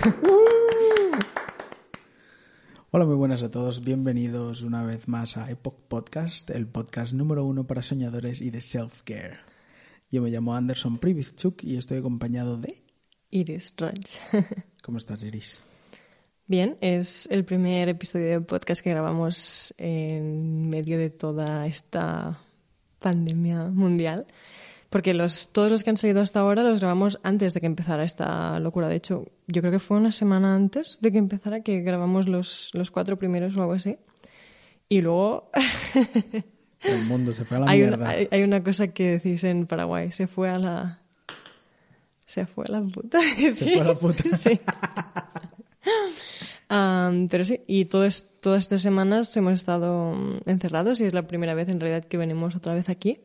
Hola, muy buenas a todos. Bienvenidos una vez más a Epoch Podcast, el podcast número uno para soñadores y de self-care. Yo me llamo Anderson Privichuk y estoy acompañado de... Iris Roach. ¿Cómo estás, Iris? Bien, es el primer episodio del podcast que grabamos en medio de toda esta pandemia mundial. Porque los, todos los que han salido hasta ahora los grabamos antes de que empezara esta locura. De hecho, yo creo que fue una semana antes de que empezara que grabamos los, los cuatro primeros o algo así. Y luego... El mundo se fue a la hay, mierda. una, hay, hay una cosa que decís en Paraguay, se fue a la... Se fue a la puta. Se fue a la puta. Sí. Am, pero sí, y todo es- todas estas semanas hemos estado encerrados y es la primera vez en realidad que venimos otra vez aquí.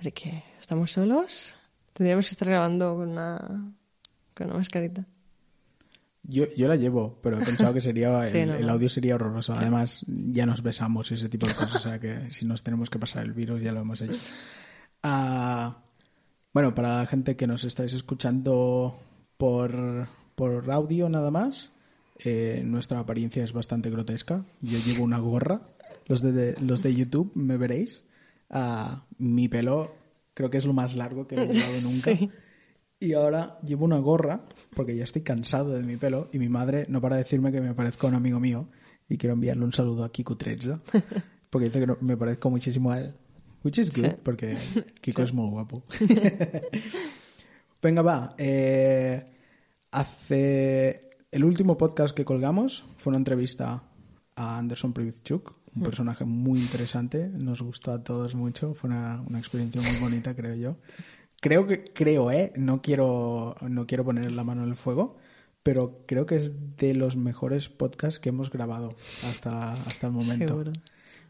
Así que estamos solos. Tendríamos que estar grabando con una, con una mascarita. Yo, yo la llevo, pero he pensado que sería Sí, el, no, el no. audio sería horroroso. Además, ya nos besamos y ese tipo de cosas. O sea que si nos tenemos que pasar el virus, ya lo hemos hecho. Ah, bueno, para la gente que nos estáis escuchando por, por audio nada más, eh, nuestra apariencia es bastante grotesca. Yo llevo una gorra. Los de, de- los de YouTube me veréis. Ah, mi pelo creo que es lo más largo que he llevado nunca. Sí. Y ahora llevo una gorra porque ya estoy cansado de mi pelo y mi madre no para de decirme que me parezco a un amigo mío y quiero enviarle un saludo a Kiko Trezza porque dice que me parezco muchísimo a él. Which is good Sí. porque Kiko es muy guapo. Venga, va. eh, hace el último podcast que colgamos fue una entrevista a Anderson Privichuk, un personaje muy interesante. Nos gustó a todos mucho. Fue una, una experiencia muy bonita, creo yo. Creo que, creo, eh, no quiero, no quiero poner la mano en el fuego, pero creo que es de los mejores podcasts que hemos grabado hasta, hasta el momento. Seguro.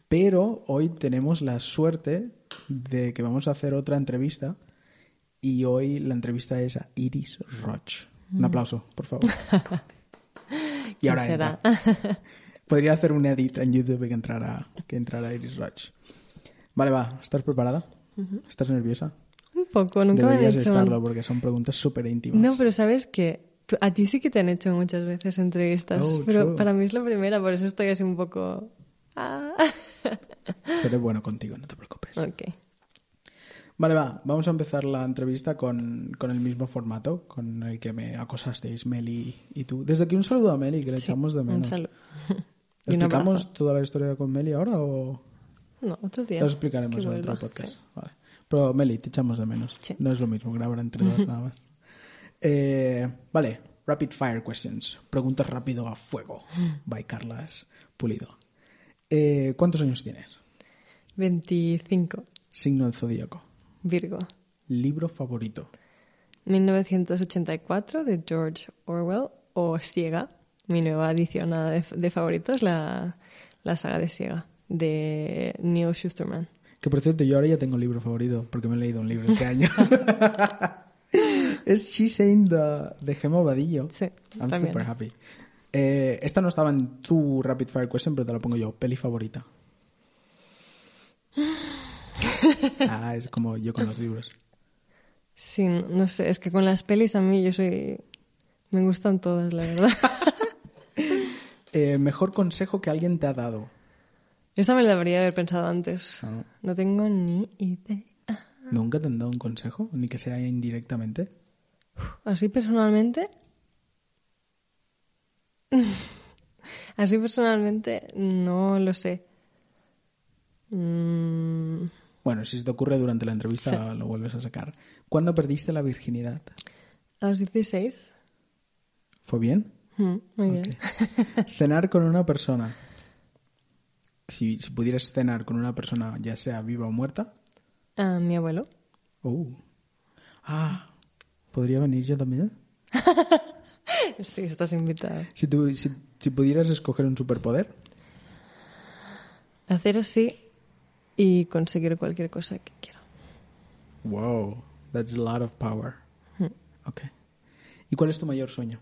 Pero hoy tenemos la suerte de que vamos a hacer otra entrevista y hoy la entrevista es a Iris Roch. Un aplauso, por favor. y ahora ¿Quién será? entra. Podría hacer un edit en YouTube que entrara, que entrara Iris Roch. Vale, va. ¿Estás preparada? ¿Estás nerviosa? Un poco, nunca me han Deberías hecho... estarlo porque son preguntas súper íntimas. No, pero sabes que a ti sí que te han hecho muchas veces entrevistas, Oh, pero true. para mí es la primera, por eso estoy así un poco... Ah. Seré bueno contigo, no te preocupes. ok. Vale, va, vamos a empezar la entrevista con, con el mismo formato con el que me acosasteis Meli y tú. Desde aquí un saludo a Meli, que le Sí, echamos de un menos. saludo. ¿Explicamos toda la historia con Meli ahora o No, otro día. lo explicaremos en otro podcast? sí. Vale. Pero Meli, te echamos de menos. Sí. No es lo mismo grabar entre dos nada más. Eh, vale, rapid fire questions. Preguntas rápido a fuego. By Carlas Pulido. Eh, ¿Cuántos años tienes? 25. Signo del zodíaco. Virgo. Libro favorito. 1984 de George Orwell o Siega, mi nueva edición a- de, de favoritos, la, la saga de Siega de Neil Schusterman. Que por cierto, yo ahora ya tengo libro favorito porque me he leído un libro este año. es She Saying de, de Gemma Vadillo. Sí, I'm también. super happy. Eh, esta no estaba en tu rapid fire question, pero te la pongo yo. Peli favorita. ah, es como yo con los libros. Sí, no sé, es que con las pelis a mí yo soy... Me gustan todas, la verdad. Eh, mejor consejo que alguien te ha dado. Esta me la debería haber pensado antes. Ah. No tengo ni idea. ¿Nunca te han dado un consejo? Ni que sea indirectamente. Así personalmente... Así personalmente no lo sé. Mm, Bueno, si se te ocurre durante la entrevista, lo vuelves a sacar. ¿Cuándo perdiste la virginidad? a los 16. ¿Fue bien? Mm, muy bien. Cenar con una persona. Si, si pudieras cenar con una persona, ya sea viva o muerta, A mi abuelo. Oh. Ah, ¿podría venir yo también? Sí, estás invitada. Si, tu- si, si pudieras escoger un superpoder, Hacer así y conseguir cualquier cosa que quiera. wow, that's a lot of power. Hmm. Ok. ¿Y cuál es tu mayor sueño?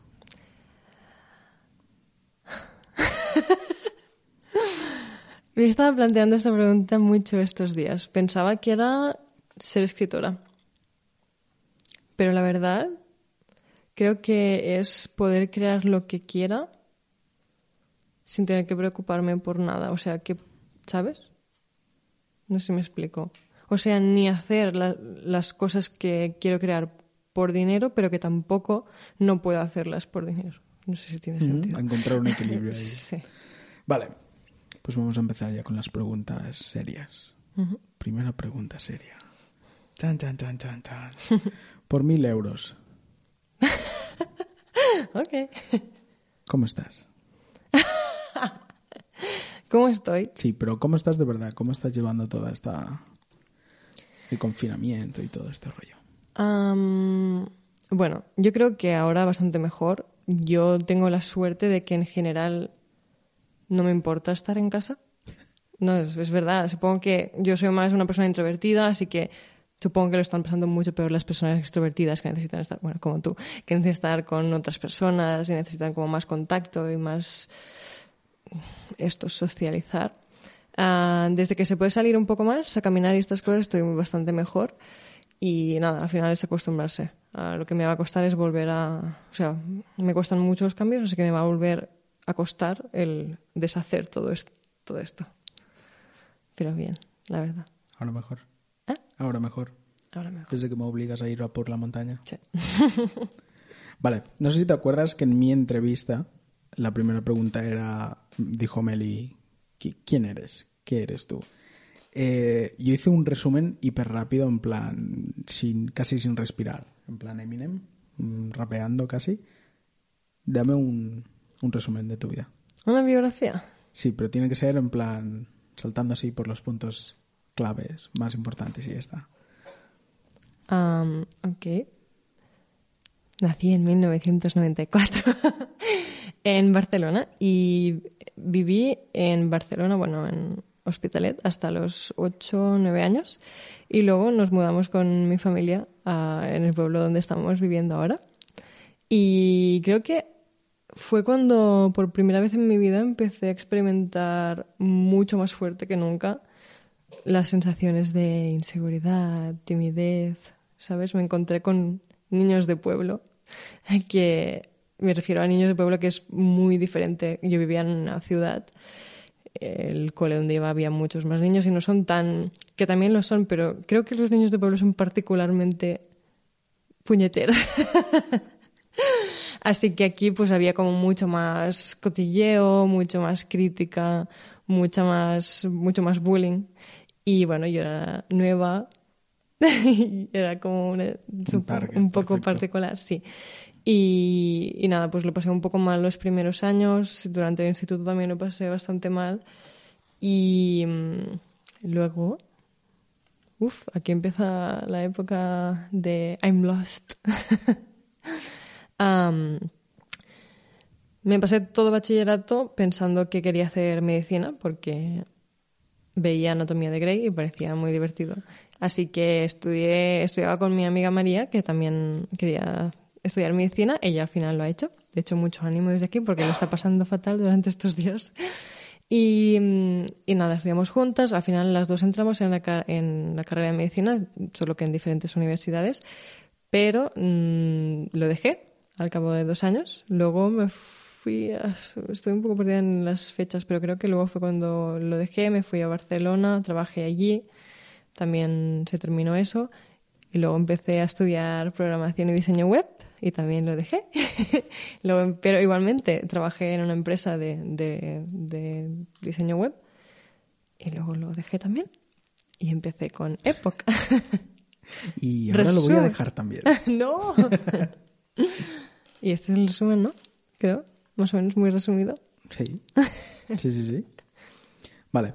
Me estaba planteando esta pregunta mucho estos días. Pensaba que era ser escritora. Pero la verdad, creo que es poder crear lo que quiera sin tener que preocuparme por nada. O sea, que, ¿sabes? No sé si me explico. O sea, ni hacer la- las cosas que quiero crear por dinero, pero que tampoco no puedo hacerlas por dinero. No sé si tiene sentido. A encontrar un equilibrio ahí. Sí. Vale, pues vamos a empezar ya con las preguntas serias. Primera pregunta seria. Chan, chan, chan, chan, chan. Por mil euros, Ok. ¿cómo estás? ¿Cómo estoy? Sí, pero ¿cómo estás de verdad? ¿Cómo estás llevando toda esta... el confinamiento y todo este rollo? Bueno, yo creo que ahora bastante mejor. Yo tengo la suerte de que en general no me importa estar en casa. No, es, es verdad. Supongo que yo soy más una persona introvertida, así que supongo que lo están pasando mucho peor las personas extrovertidas que necesitan estar, bueno, como tú, que necesitan estar con otras personas y necesitan como más contacto y más esto, socializar. Ah, desde que se puede salir un poco más a caminar y estas cosas estoy bastante mejor. Y nada, al final es acostumbrarse. Ah, lo que me va a costar es volver a... O sea, me cuestan mucho los cambios, así que me va a volver a costar el deshacer todo esto. Todo esto. Pero bien, la verdad. Ahora mejor. ¿Eh? Ahora mejor. Ahora mejor. Desde que me obligas a ir a por la montaña. Sí. Vale, no sé si te acuerdas que en mi entrevista la primera pregunta era, dijo Meli, "¿Qui- ¿quién eres? ¿Qué eres tú? Eh, yo hice un resumen hiper rápido, en plan, sin, casi sin respirar, en plan Eminem, mm, rapeando casi. Dame un, un resumen de tu vida. ¿Una biografía? Sí, pero tiene que ser en plan, saltando así por los puntos claves más importantes y ya está. Am, ok. Nací en 1994 en Barcelona y viví en Barcelona, bueno, en Hospitalet hasta los 8 o 9 años y luego nos mudamos con mi familia a- en el pueblo donde estamos viviendo ahora. Y creo que fue cuando por primera vez en mi vida empecé a experimentar mucho más fuerte que nunca las sensaciones de inseguridad, timidez, ¿sabes? Me encontré con niños de pueblo, que me refiero a niños de pueblo que es muy diferente. Yo vivía en una ciudad, el cole donde iba había muchos más niños y no son tan, que también lo son, pero creo que los niños de pueblo son particularmente puñeteros. Así que aquí pues había como mucho más cotilleo, mucho más crítica, mucha más, mucho más bullying. Y bueno, yo era nueva, era como una- supo- target, un poco perfecto. particular, sí. Y, y nada, pues lo pasé un poco mal los primeros años, durante el instituto también lo pasé bastante mal. Y mm, luego, uff, aquí empieza la época de I'm lost. Me pasé todo bachillerato pensando que quería hacer medicina porque veía Anatomía de Grey y parecía muy divertido. Así que estudié, estudiaba con mi amiga María, que también quería estudiar medicina. Ella al final lo ha hecho. De hecho, mucho ánimo desde aquí porque lo está pasando fatal durante estos días. Y, nada, estudiamos juntas. Al final las dos entramos en la, en la carrera de medicina, solo que en diferentes universidades. Pero mm, lo dejé al cabo de dos años. Luego me fui a... Estoy un poco perdida en las fechas, pero creo que luego fue cuando lo dejé. Me fui a Barcelona, trabajé allí. También se terminó eso. Y luego empecé a estudiar programación y diseño web y también lo dejé. Luego, pero igualmente trabajé en una empresa de, de- de diseño web y luego lo dejé también. Y empecé con Epoch. Y ahora lo voy a dejar también. ¡No! y este es el resumen, ¿no? Creo, más o menos muy resumido. Sí. Sí, sí, sí. Vale.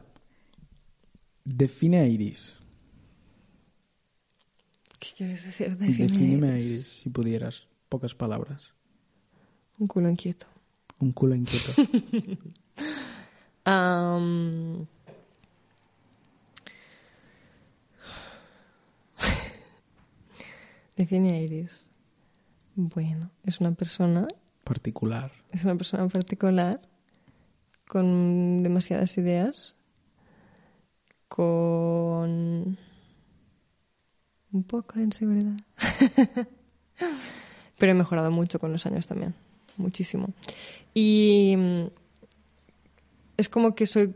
Define a Iris. quieres decir? Defíneme, Define ahí, Iris. si pudieras. Pocas palabras. Un culo inquieto. Un culo inquieto. Define a Iris. Bueno, es una persona, Particular. es una persona particular, con demasiadas ideas, con un poco de inseguridad. Pero he mejorado mucho con los años también, muchísimo. Y mm, es como que soy,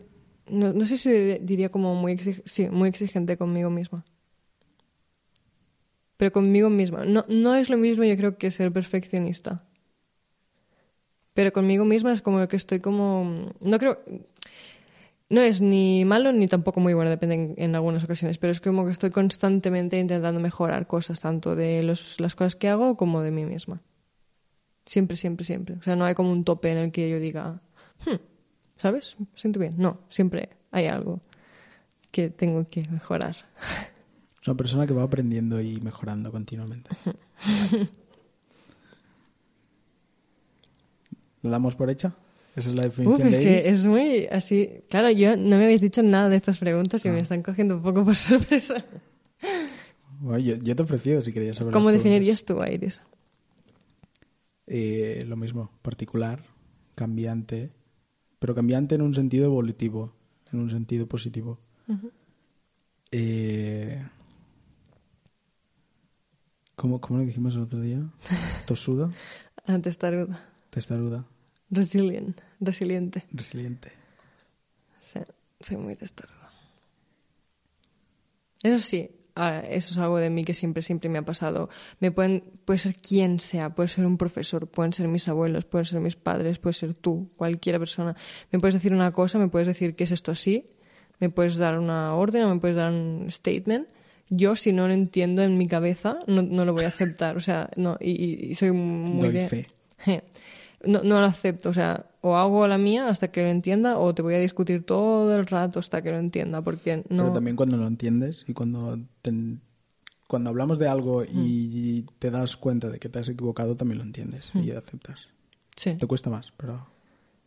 no, no sé si diría como muy, exig- sí, muy exigente conmigo misma. Pero conmigo misma. No, no es lo mismo yo creo que ser perfeccionista. Pero conmigo misma es como que estoy como... No creo... No es ni malo ni tampoco muy bueno, depende en, algunas ocasiones, pero es como que estoy constantemente intentando mejorar cosas, tanto de los- las cosas que hago como de mí misma. Siempre, siempre, siempre. O sea, no hay como un tope en el que yo diga, "Hmm, ¿sabes? Siento bien. No, siempre hay algo que tengo que mejorar. Es una persona que va aprendiendo y mejorando continuamente. ¿La damos por hecha? Esa es la Uf, definición es de que Iris. es muy así. Claro, yo no me habéis dicho nada de estas preguntas y Ah. me están cogiendo un poco por sorpresa. Bueno, yo, yo te he ofrecido si querías saber. ¿Cómo definirías tú a Iris? Eh, lo mismo, particular, cambiante, pero cambiante en un sentido evolutivo, en un sentido positivo. Eh, ¿cómo, ¿Cómo lo dijimos el otro día? Tosuda, Ah, testaruda. testaruda, Resilient. Resiliente. resiliente. Sí, soy muy testaruda. Eso sí, ah, eso es algo de mí que siempre, siempre me ha pasado. Me pueden, puede ser quien sea, puede ser un profesor, pueden ser mis abuelos, pueden ser mis padres, puede ser tú, cualquier persona. Me puedes decir una cosa, me puedes decir que es esto así, me puedes dar una orden o me puedes dar un statement. Yo, si no lo entiendo en mi cabeza, no, no lo voy a aceptar. O sea, no, y, soy muy Doy de- fe. No, no lo acepto, o sea, o hago la mía hasta que lo entienda o te voy a discutir todo el rato hasta que lo entienda, porque no... Pero también cuando lo entiendes y cuando, te- cuando hablamos de algo y te das cuenta de que te has equivocado, también lo entiendes y aceptas. Sí. Te cuesta más, pero...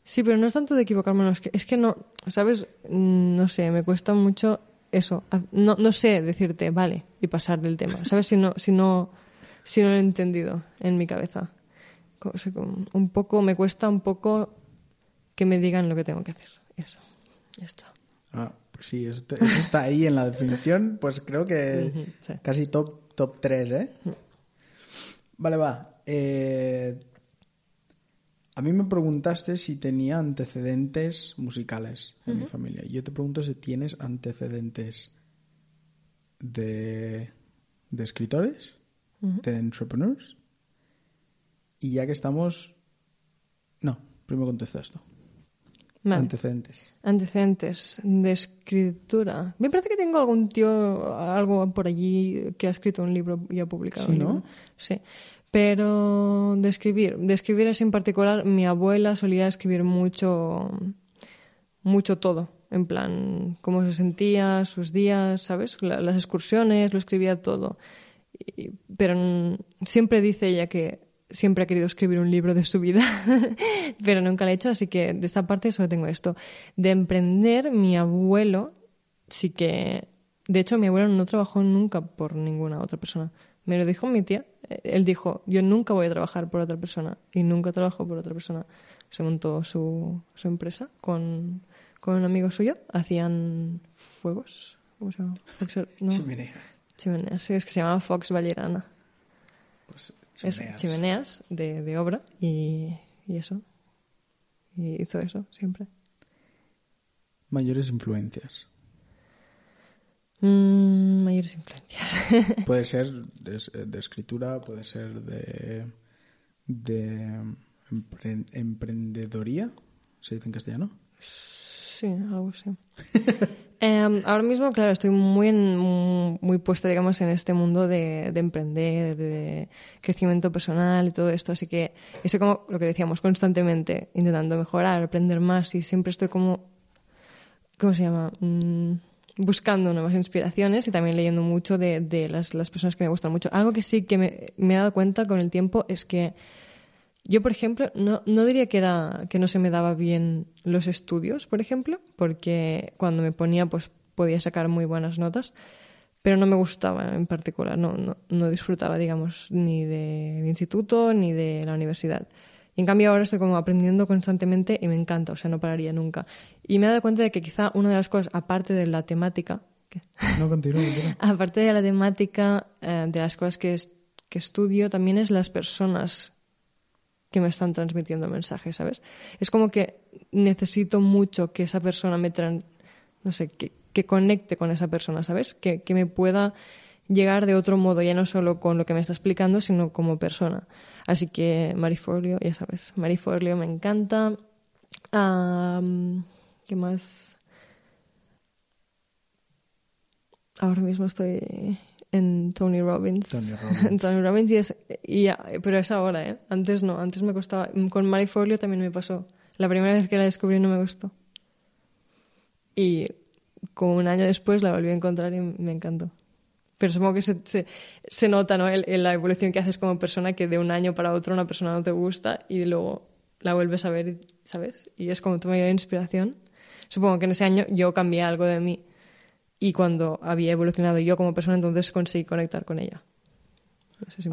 sí, pero no es tanto de equivocarme, no, es, que, es que no, ¿sabes? Mm, No sé, me cuesta mucho eso. No, no sé decirte, vale, y pasar del tema, ¿sabes? Si no, si no, si no lo he entendido en mi cabeza. O sea, un poco, me cuesta un poco que me digan lo que tengo que hacer. Eso, ya está. Ah, pues sí, eso, está ahí en la definición, pues creo que sí. casi top, top 3, ¿eh? Vale, va. Eh, a mí me preguntaste si tenía antecedentes musicales en mi familia. Y yo te pregunto si tienes antecedentes de, de escritores, de entrepreneurs. Y ya que estamos... No, primero contesta esto. Vale. Antecedentes. Antecedentes de escritura. Me parece que tengo algún tío, algo por allí que ha escrito un libro y ha publicado Sí, un ¿no? libro. Sí. Pero de escribir, de escribir es en particular, mi abuela solía escribir mucho, mucho todo. En plan, cómo se sentía, sus días, ¿sabes? La- las excursiones, lo escribía todo. Pero siempre dice ella que siempre ha querido escribir un libro de su vida, pero nunca lo ha hecho, así que de esta parte solo tengo esto. De emprender, mi abuelo sí que... De hecho, mi abuelo no trabajó nunca por ninguna otra persona. Me lo dijo mi tía. Eh, Él dijo, yo nunca voy a trabajar por otra persona. Y nunca trabajó por otra persona. Se montó su, su empresa con, con un amigo suyo. Hacían fuegos. ¿Cómo se llama? No, Chimeneas. chimeneas. Sí, es que se llama Fox Vallerana. Pues chimeneas. chimeneas de, de obra y, y eso. Y hizo eso siempre. Mayores influencias. Mm, mayores influencias. Puede ser de, de escritura, puede ser de, de empre- emprendedoría, se dice en castellano. sí, algo así. Em, ahora mismo, claro, estoy muy, en- muy puesta, digamos, en este mundo de, de emprender, de crecimiento personal y todo esto. Así que estoy como lo que decíamos, constantemente intentando mejorar, aprender más y siempre estoy como, ¿cómo se llama? Mm, buscando nuevas inspiraciones y también leyendo mucho de, de las, las, personas que me gustan mucho. Algo que sí que me, he dado cuenta con el tiempo es que yo, por ejemplo, no, no diría que, era, que no se me daba bien los estudios, por ejemplo, porque cuando me ponía pues podía sacar muy buenas notas, pero no me gustaba en particular, no, no, no disfrutaba, digamos, ni del instituto ni de la universidad. Y en cambio ahora estoy como aprendiendo constantemente y me encanta, o sea, no pararía nunca. Y me he dado cuenta de que quizá una de las cosas, aparte de la temática, no, continúo, aparte de la temática, eh, de las cosas que, que estudio, también es las personas que me están transmitiendo mensajes, ¿sabes? Es como que necesito mucho que esa persona me... no sé, que, que, conecte con esa persona, ¿sabes? Que, que me pueda llegar de otro modo, ya no solo con lo que me está explicando, sino como persona. Así que Marifolio, ya sabes, Marifolio me encanta. ¿Qué más? Ahora mismo estoy en Tony Robbins. Tony Robbins. Tony Robbins y es, y pero es ahora, ¿eh? Antes no, antes me costaba. Con Marifolio también me pasó. La primera vez que la descubrí no me gustó. Y como un año después la volví a encontrar y me encantó pero supongo que se, se, nota ¿no? El, la evolución que haces como persona, que de un año para otro una persona no te gusta y luego la vuelves a ver, ¿sabes? Y es como tu mayor inspiración. Supongo que en ese año yo cambié algo de mí y cuando había evolucionado yo como persona, entonces conseguí conectar con ella.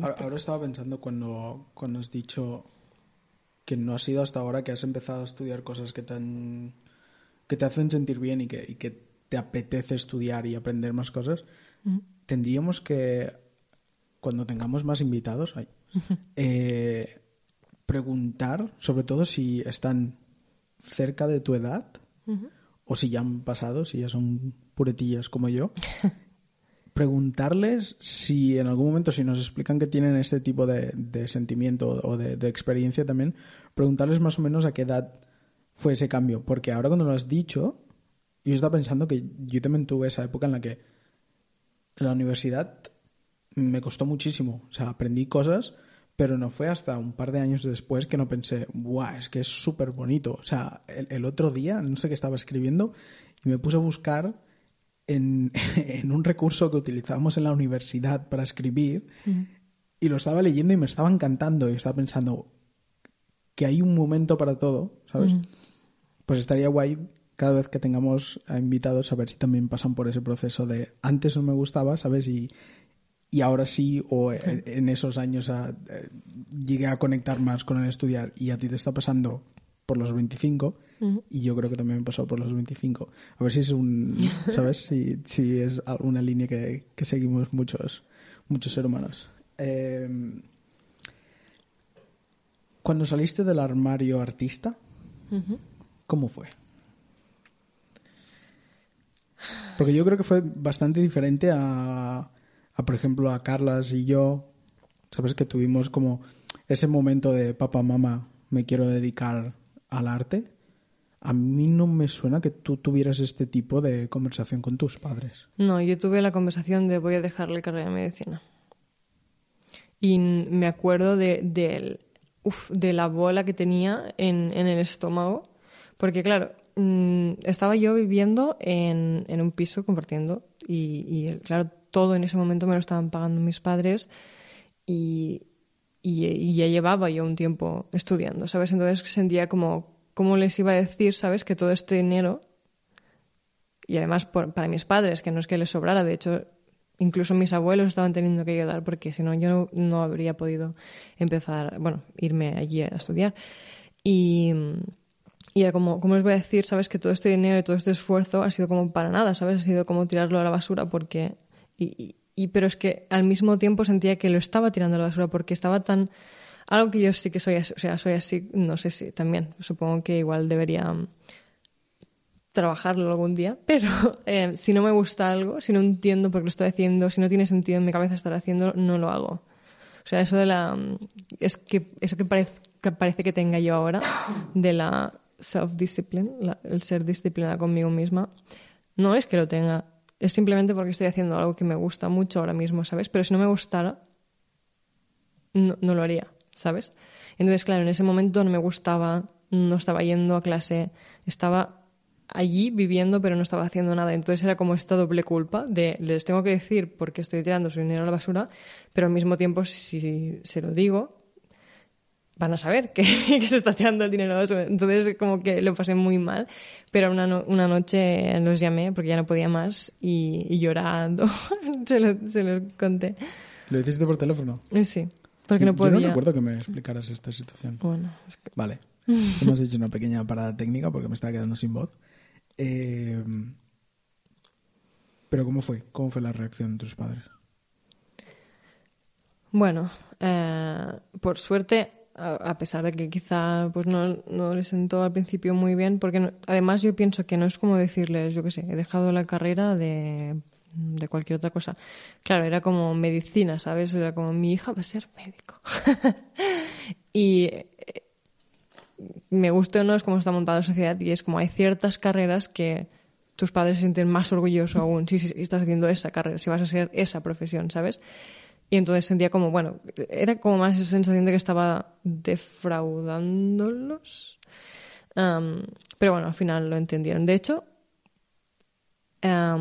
ahora, estaba pensando cuando, cuando has dicho que no ha sido hasta ahora que has empezado a estudiar cosas que te, que te hacen sentir bien y que, y que te apetece estudiar y aprender más cosas tendríamos que, cuando tengamos más invitados, eh, preguntar, sobre todo si están cerca de tu edad o si ya han pasado, si ya son puretillas como yo, preguntarles si en algún momento, si nos explican que tienen este tipo de, sentimiento o de, de, experiencia también, preguntarles más o menos a qué edad fue ese cambio. Porque ahora cuando lo has dicho, yo estaba pensando que yo también tuve esa época en la que la universidad me costó muchísimo. O sea, aprendí cosas, pero no fue hasta un par de años después que no pensé, ¡guau! Es que es súper bonito. O sea, el, otro día, no sé qué estaba escribiendo, y me puse a buscar en, un recurso que utilizábamos en la universidad para escribir, y lo estaba leyendo y me estaba encantando, y estaba pensando que hay un momento para todo, ¿sabes? Pues estaría guay cada vez que tengamos a invitados a ver si también pasan por ese proceso de antes no me gustaba, ¿sabes? Y, y ahora sí, o en, esos años a, eh, llegué a conectar más con el estudiar y a ti te está pasando por los 25 y yo creo que también me pasó por los 25. A ver si es un, ¿sabes? si, si es una línea que, que, seguimos muchos, muchos seres humanos. Em, cuando saliste del armario artista, ¿cómo fue? Porque yo creo que fue bastante diferente a, por ejemplo, a Carlas y yo. Sabes que tuvimos como ese momento de papá, mamá, me quiero dedicar al arte. A mí no me suena que tú tuvieras este tipo de conversación con tus padres. No, yo tuve la conversación de voy a dejarle carrera de medicina. Y me acuerdo de, de, la bola que tenía en, en el estómago. Porque claro, Mm, estaba yo viviendo en, en un piso compartiendo y, claro, todo en ese momento me lo estaban pagando mis padres y, y, ya llevaba yo un tiempo estudiando, ¿sabes? Entonces sentía como, ¿cómo les iba a decir, ¿sabes? Que todo este dinero, y además para mis padres, que no es que les sobrara, de hecho, incluso mis abuelos estaban teniendo que ayudar porque si no yo no habría podido empezar, bueno, irme allí a estudiar. Y y era como, ¿cómo les voy a decir, sabes, que todo este dinero y todo este esfuerzo ha sido como para nada, sabes? Ha sido como tirarlo a la basura porque... Y, y, pero es que al mismo tiempo sentía que lo estaba tirando a la basura porque estaba tan... Algo que yo sí que soy así, o sea, soy así, no sé si también, supongo que igual debería mm, trabajarlo algún día, pero eh, si no me gusta algo, si no entiendo por qué lo estoy haciendo, si no tiene sentido en mi cabeza estar haciendo, no lo hago. O sea, eso de la... Mm, es que, eso que parece, que parece que tenga yo ahora, de la self-discipline, el ser disciplinada conmigo misma, no es que lo tenga, es simplemente porque estoy haciendo algo que me gusta mucho ahora mismo, ¿sabes? Pero si no me gustara, no, lo haría, ¿sabes? Entonces, claro, en ese momento no me gustaba, no estaba yendo a clase, estaba allí viviendo pero no estaba haciendo nada. Entonces era como esta doble culpa de les tengo que decir porque estoy tirando su dinero a la basura, pero al mismo tiempo si se lo digo van a saber que, se está tirando el dinero. Entonces como que lo pasé muy mal, pero una, una noche los llamé porque ya no podía más y, llorando se, lo, se lo conté. ¿Lo hiciste por teléfono? Sí, porque no podía. Yo no recuerdo que me explicaras esta situación. Bueno, es que... Vale. Hemos hecho una pequeña parada técnica porque me estaba quedando sin voz. Eh, pero ¿cómo fue? ¿Cómo fue la reacción de tus padres? Bueno, eh, por suerte, a, pesar de que quizá pues no, no les sentó al principio muy bien, porque además yo pienso que no es como decirles, yo qué sé, he dejado la carrera de, de cualquier otra cosa. Claro, era como medicina, ¿sabes? Era como mi hija va a ser médico. y me guste o no, es como está montada la sociedad y es como hay ciertas carreras que tus padres se sienten más orgullosos aún si, estás haciendo esa carrera, si vas a ser esa profesión, ¿sabes? Y entonces sentía como, bueno, era como más esa sensación de que estaba defraudándolos. pero bueno, al final lo entendieron. De hecho, era,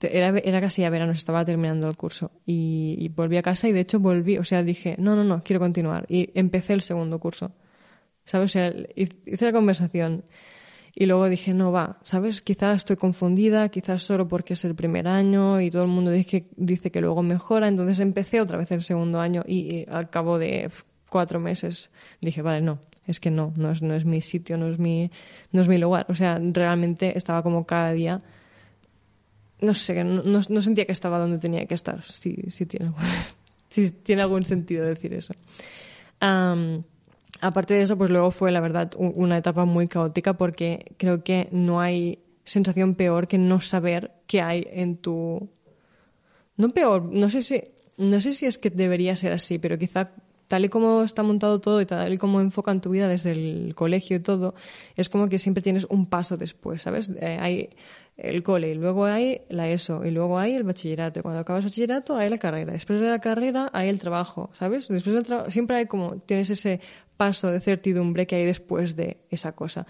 era casi a verano, estaba terminando el curso. Y, y, volví a casa y de hecho volví, o sea, dije, no, no, no, quiero continuar. Y empecé el segundo curso. ¿sabes? O sea, hice la conversación y luego dije, no va, ¿sabes? Quizás estoy confundida, quizás solo porque es el primer año y todo el mundo dice dice que luego mejora, entonces empecé otra vez el segundo año y, al cabo de cuatro meses dije, vale, no, es que no, no es, no es mi sitio, no es mi, no es mi lugar. O sea, realmente estaba como cada día, no sé, no, no, sentía que estaba donde tenía que estar, si, si, tiene, si tiene algún sentido decir eso. Aparte de eso, pues luego fue, la verdad, una etapa muy caótica porque creo que no hay sensación peor que no saber qué hay en tu... No peor, no sé si, no sé si es que debería ser así, pero quizá tal y como está montado todo y tal y como enfocan tu vida desde el colegio y todo, es como que siempre tienes un paso después, ¿sabes? Eh, hay el cole, y luego hay la ESO, y luego hay el bachillerato. Cuando acabas el bachillerato hay la carrera. Después de la carrera hay el trabajo, ¿sabes? Después del trabajo siempre hay como, tienes ese paso de certidumbre que hay después de esa cosa.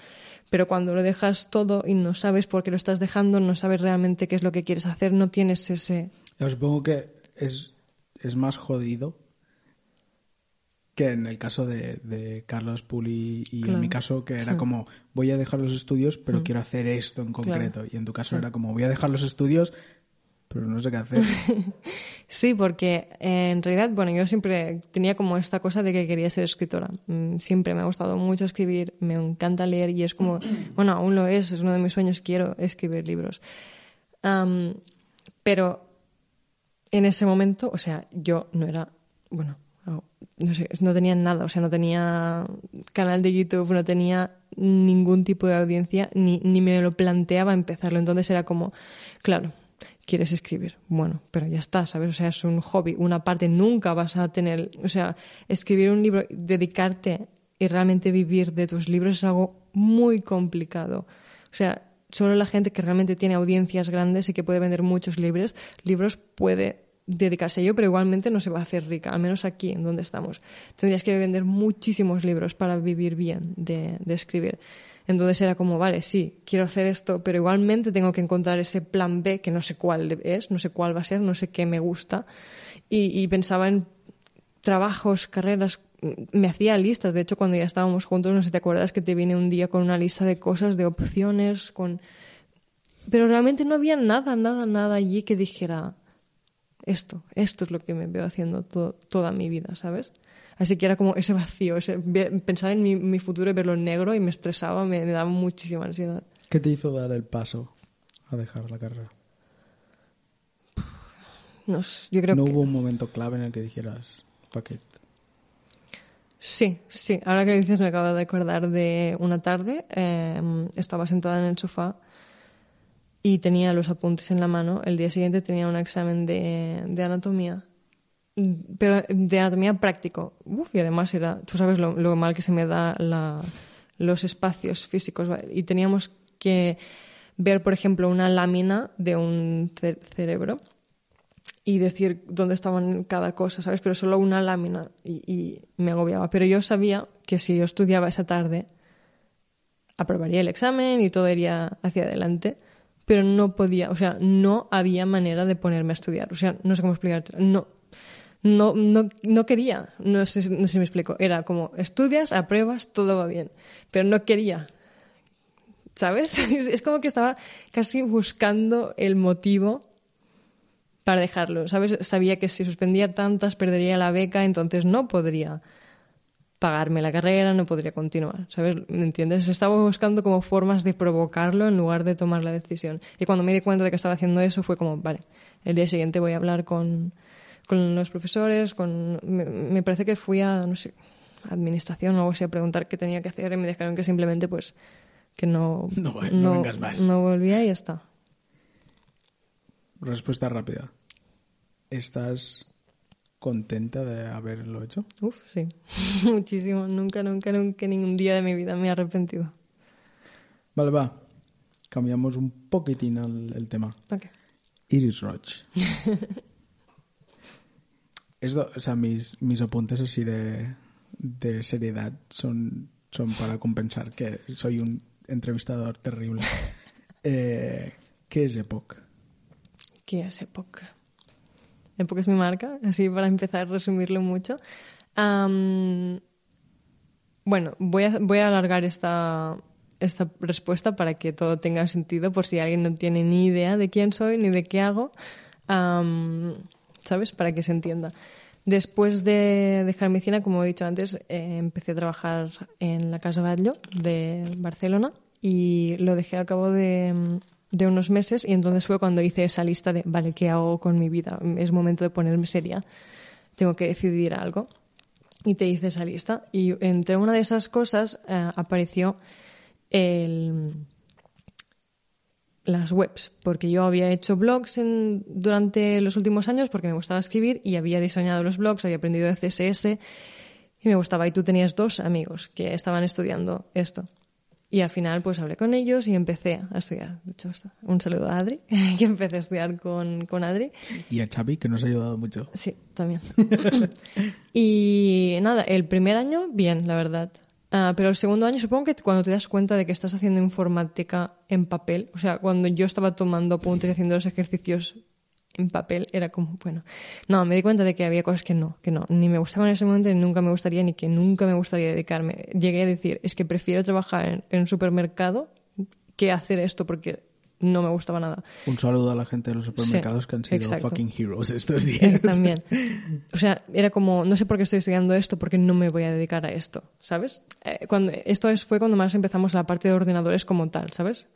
Pero cuando lo dejas todo y no sabes por qué lo estás dejando, no sabes realmente qué es lo que quieres hacer, no tienes ese... Yo supongo que es, es más jodido que en el caso de, Carlos Puli y en mi caso que era como voy a dejar los estudios pero mm. quiero hacer esto en concreto. Y en tu caso era como voy a dejar los estudios pero no sé qué hacer. sí, porque eh, en realidad, bueno, yo siempre tenía como esta cosa de que quería ser escritora. Mm, siempre me ha gustado mucho escribir, me encanta leer y es como, bueno, aún lo es, es uno de mis sueños, quiero escribir libros. pero en ese momento, o sea, yo no era, bueno, no sé, no tenía nada, o sea, no tenía canal de YouTube, no tenía ningún tipo de audiencia, ni, ni me lo planteaba empezarlo. Entonces era como, claro, quieres escribir. Bueno, pero ya está, ¿sabes? O sea, es un hobby, una parte, nunca vas a tener, o sea, escribir un libro, dedicarte y realmente vivir de tus libros es algo muy complicado. O sea, solo la gente que realmente tiene audiencias grandes y que puede vender muchos libros, libros puede dedicarse a ello, pero igualmente no se va a hacer rica, al menos aquí en donde estamos. Tendrías que vender muchísimos libros para vivir bien de, de escribir. Entonces era como, vale, sí, quiero hacer esto, pero igualmente tengo que encontrar ese plan B que no sé cuál es, no sé cuál va a ser, no sé qué me gusta. Y, pensaba en trabajos, carreras, me hacía listas. De hecho, cuando ya estábamos juntos, no sé si te acuerdas que te viene un día con una lista de cosas, de opciones, con... Pero realmente no había nada, nada, nada allí que dijera esto, esto es lo que me veo haciendo toda mi vida, ¿sabes? Así que era como ese vacío, ese, pensar en mi, futuro y verlo negro y me estresaba, me, daba muchísima ansiedad. ¿Qué te hizo dar el paso a dejar la carrera? No, yo creo ¿No hubo un momento clave en el que dijeras, paquete? Sí, sí. Ahora que dices me acabo de acordar de una tarde. Em, estaba sentada en el sofá y tenía los apuntes en la mano. El día siguiente tenía un examen de, de anatomía pero de anatomía práctico. Uf, y además era, tú sabes lo, mal que se me da los espacios físicos. Y teníamos que ver, por ejemplo, una lámina de un cerebro y decir dónde estaban cada cosa, ¿sabes? Pero solo una lámina y, y, me agobiaba. Pero yo sabía que si yo estudiaba esa tarde, aprobaría el examen y todo iría hacia adelante, pero no podía, o sea, no había manera de ponerme a estudiar. O sea, no sé cómo explicarte. No, no, no, no quería, no sé, no sé si me explico. Era como, estudias, apruebas, todo va bien, pero no quería. ¿Sabes? Es como que estaba casi buscando el motivo para dejarlo. ¿Sabes? Sabía que si suspendía tantas perdería la beca, entonces no podría pagarme la carrera, no podría continuar, ¿sabes? ¿Me entiendes? Estaba buscando como formas de provocarlo en lugar de tomar la decisión. Y cuando me di cuenta de que estaba haciendo eso fue como, vale, el día siguiente voy a hablar con, con los profesores, con me, parece que fui a, no sé, administración o algo así a preguntar qué tenía que hacer y me dijeron que simplemente pues que no, no, no vengas más. No volvía y ya está. Respuesta rápida. ¿Estás contenta de haberlo hecho? Uf, sí. Muchísimo. Nunca, nunca, nunca, ningún día de mi vida me he arrepentido. Vale, va. Cambiamos un poquitín el, tema. Ok. Iris Roach. Esto, o sea, mis, mis apuntes así de, de seriedad son, son para compensar que soy un entrevistador terrible. Eh, ¿Qué es Epoch? ¿Qué es Epoch es mi marca, así para empezar a resumirlo mucho. bueno, voy a, voy a alargar esta, esta respuesta para que todo tenga sentido por si alguien no tiene ni idea de quién soy ni de qué hago. ¿Sabes? Para que se entienda. Después de dejar medicina, como he dicho antes, eh, empecé a trabajar en la Casa Batlló de Barcelona y lo dejé a cabo de, de, unos meses y entonces fue cuando hice esa lista de, vale, ¿qué hago con mi vida? Es momento de ponerme seria, tengo que decidir algo. Y te hice esa lista y entre una de esas cosas eh, apareció las webs, porque yo había hecho blogs durante los últimos años porque me gustaba escribir y había diseñado los blogs, había aprendido de CSS y me gustaba. Y tú tenías dos amigos que estaban estudiando esto. Y al final pues hablé con ellos y empecé a estudiar. De hecho, un saludo a Adri, que empecé a estudiar con, con Adri. Y a Xavi, que nos ha ayudado mucho. Sí, también. y nada, el primer año, bien, la verdad. Ah, pero el segundo año, supongo que cuando te das cuenta de que estás haciendo informática en papel, o sea, cuando yo estaba tomando apuntes y haciendo los ejercicios en papel, era como, bueno, no, me di cuenta de que había cosas que no, que no, ni me gustaban en ese momento, ni nunca me gustaría, ni que nunca me gustaría dedicarme. Llegué a decir, es que prefiero trabajar en un supermercado que hacer esto, porque no me gustaba nada. Un saludo a la gente de los supermercados que han sido fucking heroes estos días. también. O sea, era como, no sé por qué estoy estudiando esto, porque no me voy a dedicar a esto, ¿sabes? Eh, cuando, esto es, fue cuando más empezamos la parte de ordenadores como tal, ¿sabes?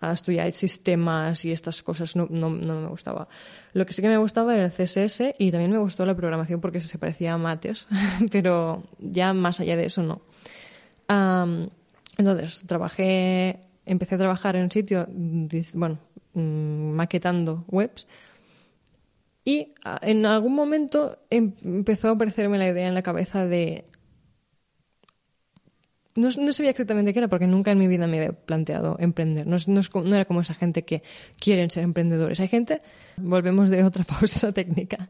A estudiar sistemas y estas cosas no, no, no me gustaba. Lo que sí que me gustaba era el CSS y también me gustó la programación porque se parecía a mates, pero ya más allá de eso no. entonces, trabajé empecé a trabajar en un sitio, bueno, mm, maquetando webs. Y ah, en algún momento em, empezó a aparecerme la idea en la cabeza de... No, sabía exactamente qué era porque nunca en mi vida me había planteado emprender. No, no, era como esa gente que quieren ser emprendedores. Hay gente, volvemos de otra pausa técnica.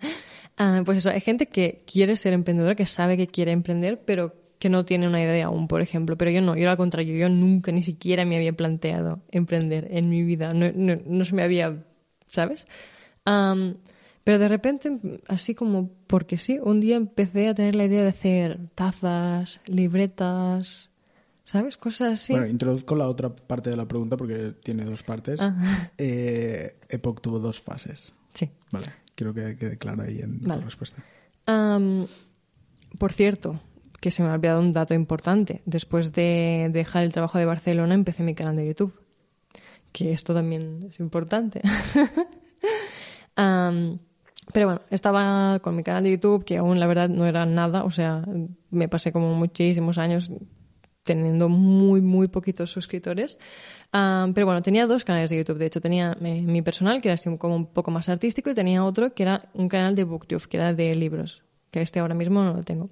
Ah, pues eso, hay gente que quiere ser emprendedora, que sabe que quiere emprender, pero que no tiene una idea aún, por ejemplo. Pero yo no, yo al contrario, yo nunca ni siquiera me había planteado emprender en mi vida. No, no, se me había, ¿sabes? pero de repente, así como porque sí, un día empecé a tener la idea de hacer tazas, libretas, ¿sabes? Cosas así. Bueno, introduzco la otra parte de la pregunta porque tiene dos partes. Ah. Eh, Epoch tuvo dos fases. Sí. Vale, quiero que quede claro ahí en la respuesta. por cierto, que se me ha olvidado un dato importante. Después de dejar el trabajo de Barcelona, empecé mi canal de YouTube. Que esto también es importante. pero bueno, estaba con mi canal de YouTube, que aún la verdad no era nada. O sea, me pasé como muchísimos años teniendo muy, muy poquitos suscriptores. pero bueno, tenía dos canales de YouTube. De hecho, tenía eh, mi personal, que era como un poco más artístico, y tenía otro que era un canal de BookTube, que era de libros, que este ahora mismo no lo tengo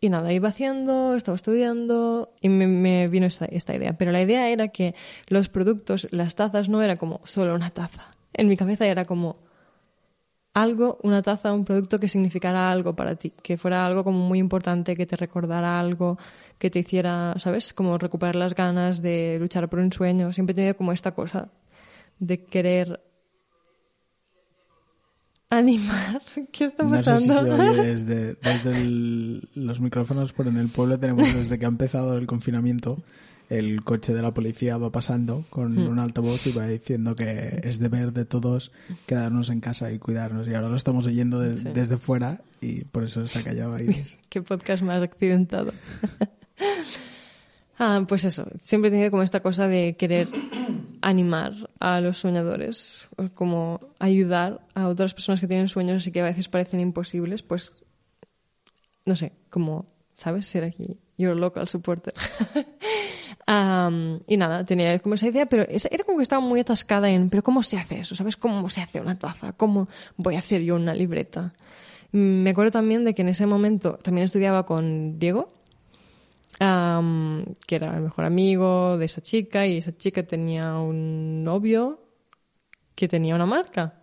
y nada, iba haciendo, estaba estudiando y me, vino esta, esta, idea. Pero la idea era que los productos, las tazas, no era como solo una taza. En mi cabeza era como algo, una taza, un producto que significara algo para ti, que fuera algo como muy importante, que te recordara algo, que te hiciera, ¿sabes? Como recuperar las ganas de luchar por un sueño. Siempre he tenido como esta cosa de querer animar. ¿Qué está pasando? No sé si se oye desde, desde el- los micrófonos, pero en el pueblo tenemos desde que ha empezado el confinamiento, el coche de la policía va pasando con Hmm. un altavoz y va diciendo que es deber de todos quedarnos en casa y cuidarnos. Y ahora lo estamos oyendo de- Sí. desde fuera y por eso se ha callado Iris. Qué podcast más accidentado. ah, pues eso, siempre he tenido como esta cosa de querer animar a los soñadores, o como ayudar a otras personas que tienen sueños y que a veces parecen imposibles, pues no sé, como, ¿sabes? Ser aquí, your local supporter. Am, y nada, tenía como esa idea, pero era como que estaba muy atascada en, pero ¿cómo se hace eso? ¿Sabes cómo se hace una taza? ¿Cómo voy a hacer yo una libreta? Mm, Me acuerdo también de que en ese momento también estudiaba con Diego, am, que era el mejor amigo de esa chica, y esa chica tenía un novio que tenía una marca,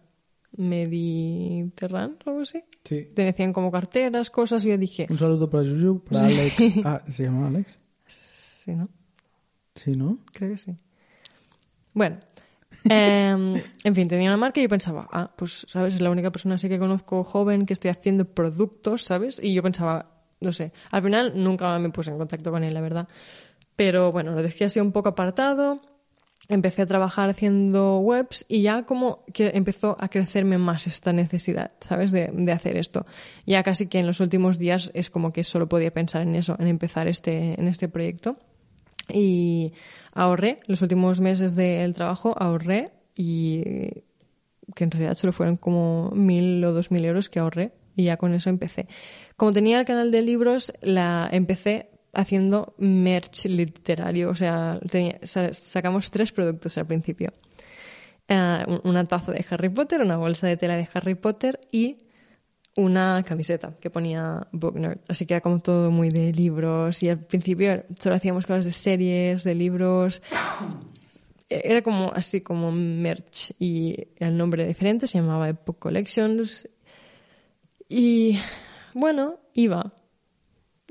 Mediterráneo o algo así. Sí. Te decían como carteras, cosas, y yo dije, Un saludo para Juju, para Alex. Ah, ¿se llama Alex? sí, ¿no? Sí, ¿no? Creo que sí. Bueno, em, en fin, tenía una marca y yo pensaba, ah, pues, ¿sabes? Es la única persona así que conozco joven que esté haciendo productos, ¿sabes? Y yo pensaba, no sé, al final nunca me puse en contacto con él, la verdad. Pero bueno, lo dejé así un poco apartado. Empecé a trabajar haciendo webs y ya como que empezó a crecerme más esta necesidad, ¿sabes? De, de hacer esto. Ya casi que en los últimos días es como que solo podía pensar en eso, en empezar este, en este proyecto. Y ahorré, los últimos meses del trabajo ahorré y que en realidad solo fueron como mil o dos mil euros que ahorré y ya con eso empecé. Como tenía el canal de libros, la empecé haciendo merch literario, o sea, tenía- sa- sacamos tres productos al principio. Un- una taza de Harry Potter, una bolsa de tela de Harry Potter y una camiseta que ponía Book Nerd. Así que era como todo muy de libros. Y al principio solo hacíamos cosas de series, de libros. Era como así como merch. Y el nombre diferente se llamaba Epoch Collections. Y bueno, iba.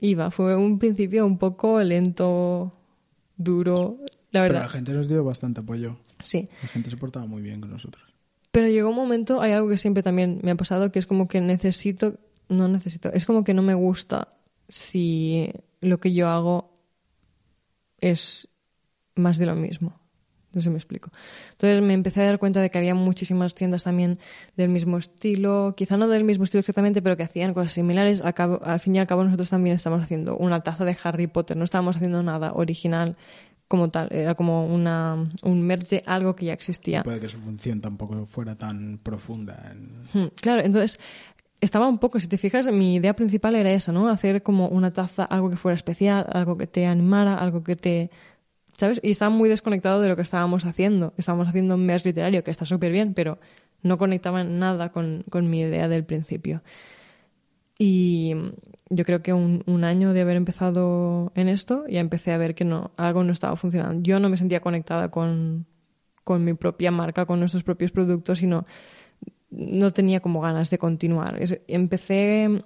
Iba. Fue un principio un poco lento, duro. La Pero verdad. la gente nos dio bastante apoyo. Sí. La gente se portaba muy bien con nosotros. Pero llegó un momento, hay algo que siempre también me ha pasado, que es como que necesito, no necesito, es como que no me gusta si lo que yo hago es más de lo mismo. No sé me explico. Entonces me empecé a dar cuenta de que había muchísimas tiendas también del mismo estilo, quizá no del mismo estilo exactamente, pero que hacían cosas similares. Al, al fin y al cabo nosotros también estamos haciendo una taza de Harry Potter, no estábamos haciendo nada original como tal, era como una, un merch de algo que ya existía. Puede que su función tampoco fuera tan profunda. en- Hmm, Claro, entonces estaba un poco, si te fijas, mi idea principal era esa, ¿no? Hacer como una taza, algo que fuera especial, algo que te animara, algo que te... ¿Sabes? Y estaba muy desconectado de lo que estábamos haciendo. Estábamos haciendo un mes literario, que está súper bien, pero no conectaba nada con, con mi idea del principio. Y yo creo que un, año de haber empezado en esto, ya empecé a ver que no, algo no estaba funcionando. Yo no me sentía conectada con, con mi propia marca, con nuestros propios productos, sino no tenía como ganas de continuar. Empecé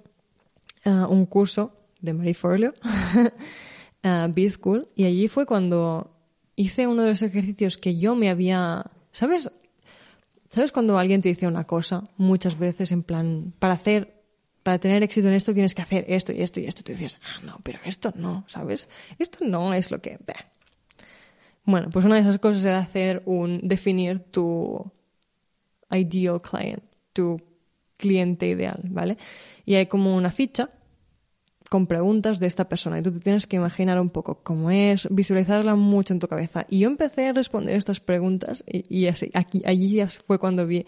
ah, un curso de Marie Forleo, ah, B-School, y allí fue cuando hice uno de los ejercicios que yo me había... ¿Sabes? ¿Sabes cuando alguien te dice una cosa muchas veces en plan, para hacer, para tener éxito en esto tienes que hacer esto y esto y esto? Tú dices, ah, no, pero esto no, ¿sabes? Esto no es lo que... bah". Bueno, pues una de esas cosas era hacer un, definir tu ideal client, tu cliente ideal, ¿vale? Y hay como una ficha con preguntas de esta persona y tú te tienes que imaginar un poco cómo es, visualizarla mucho en tu cabeza. Y yo empecé a responder estas preguntas y, así, aquí, allí fue cuando vi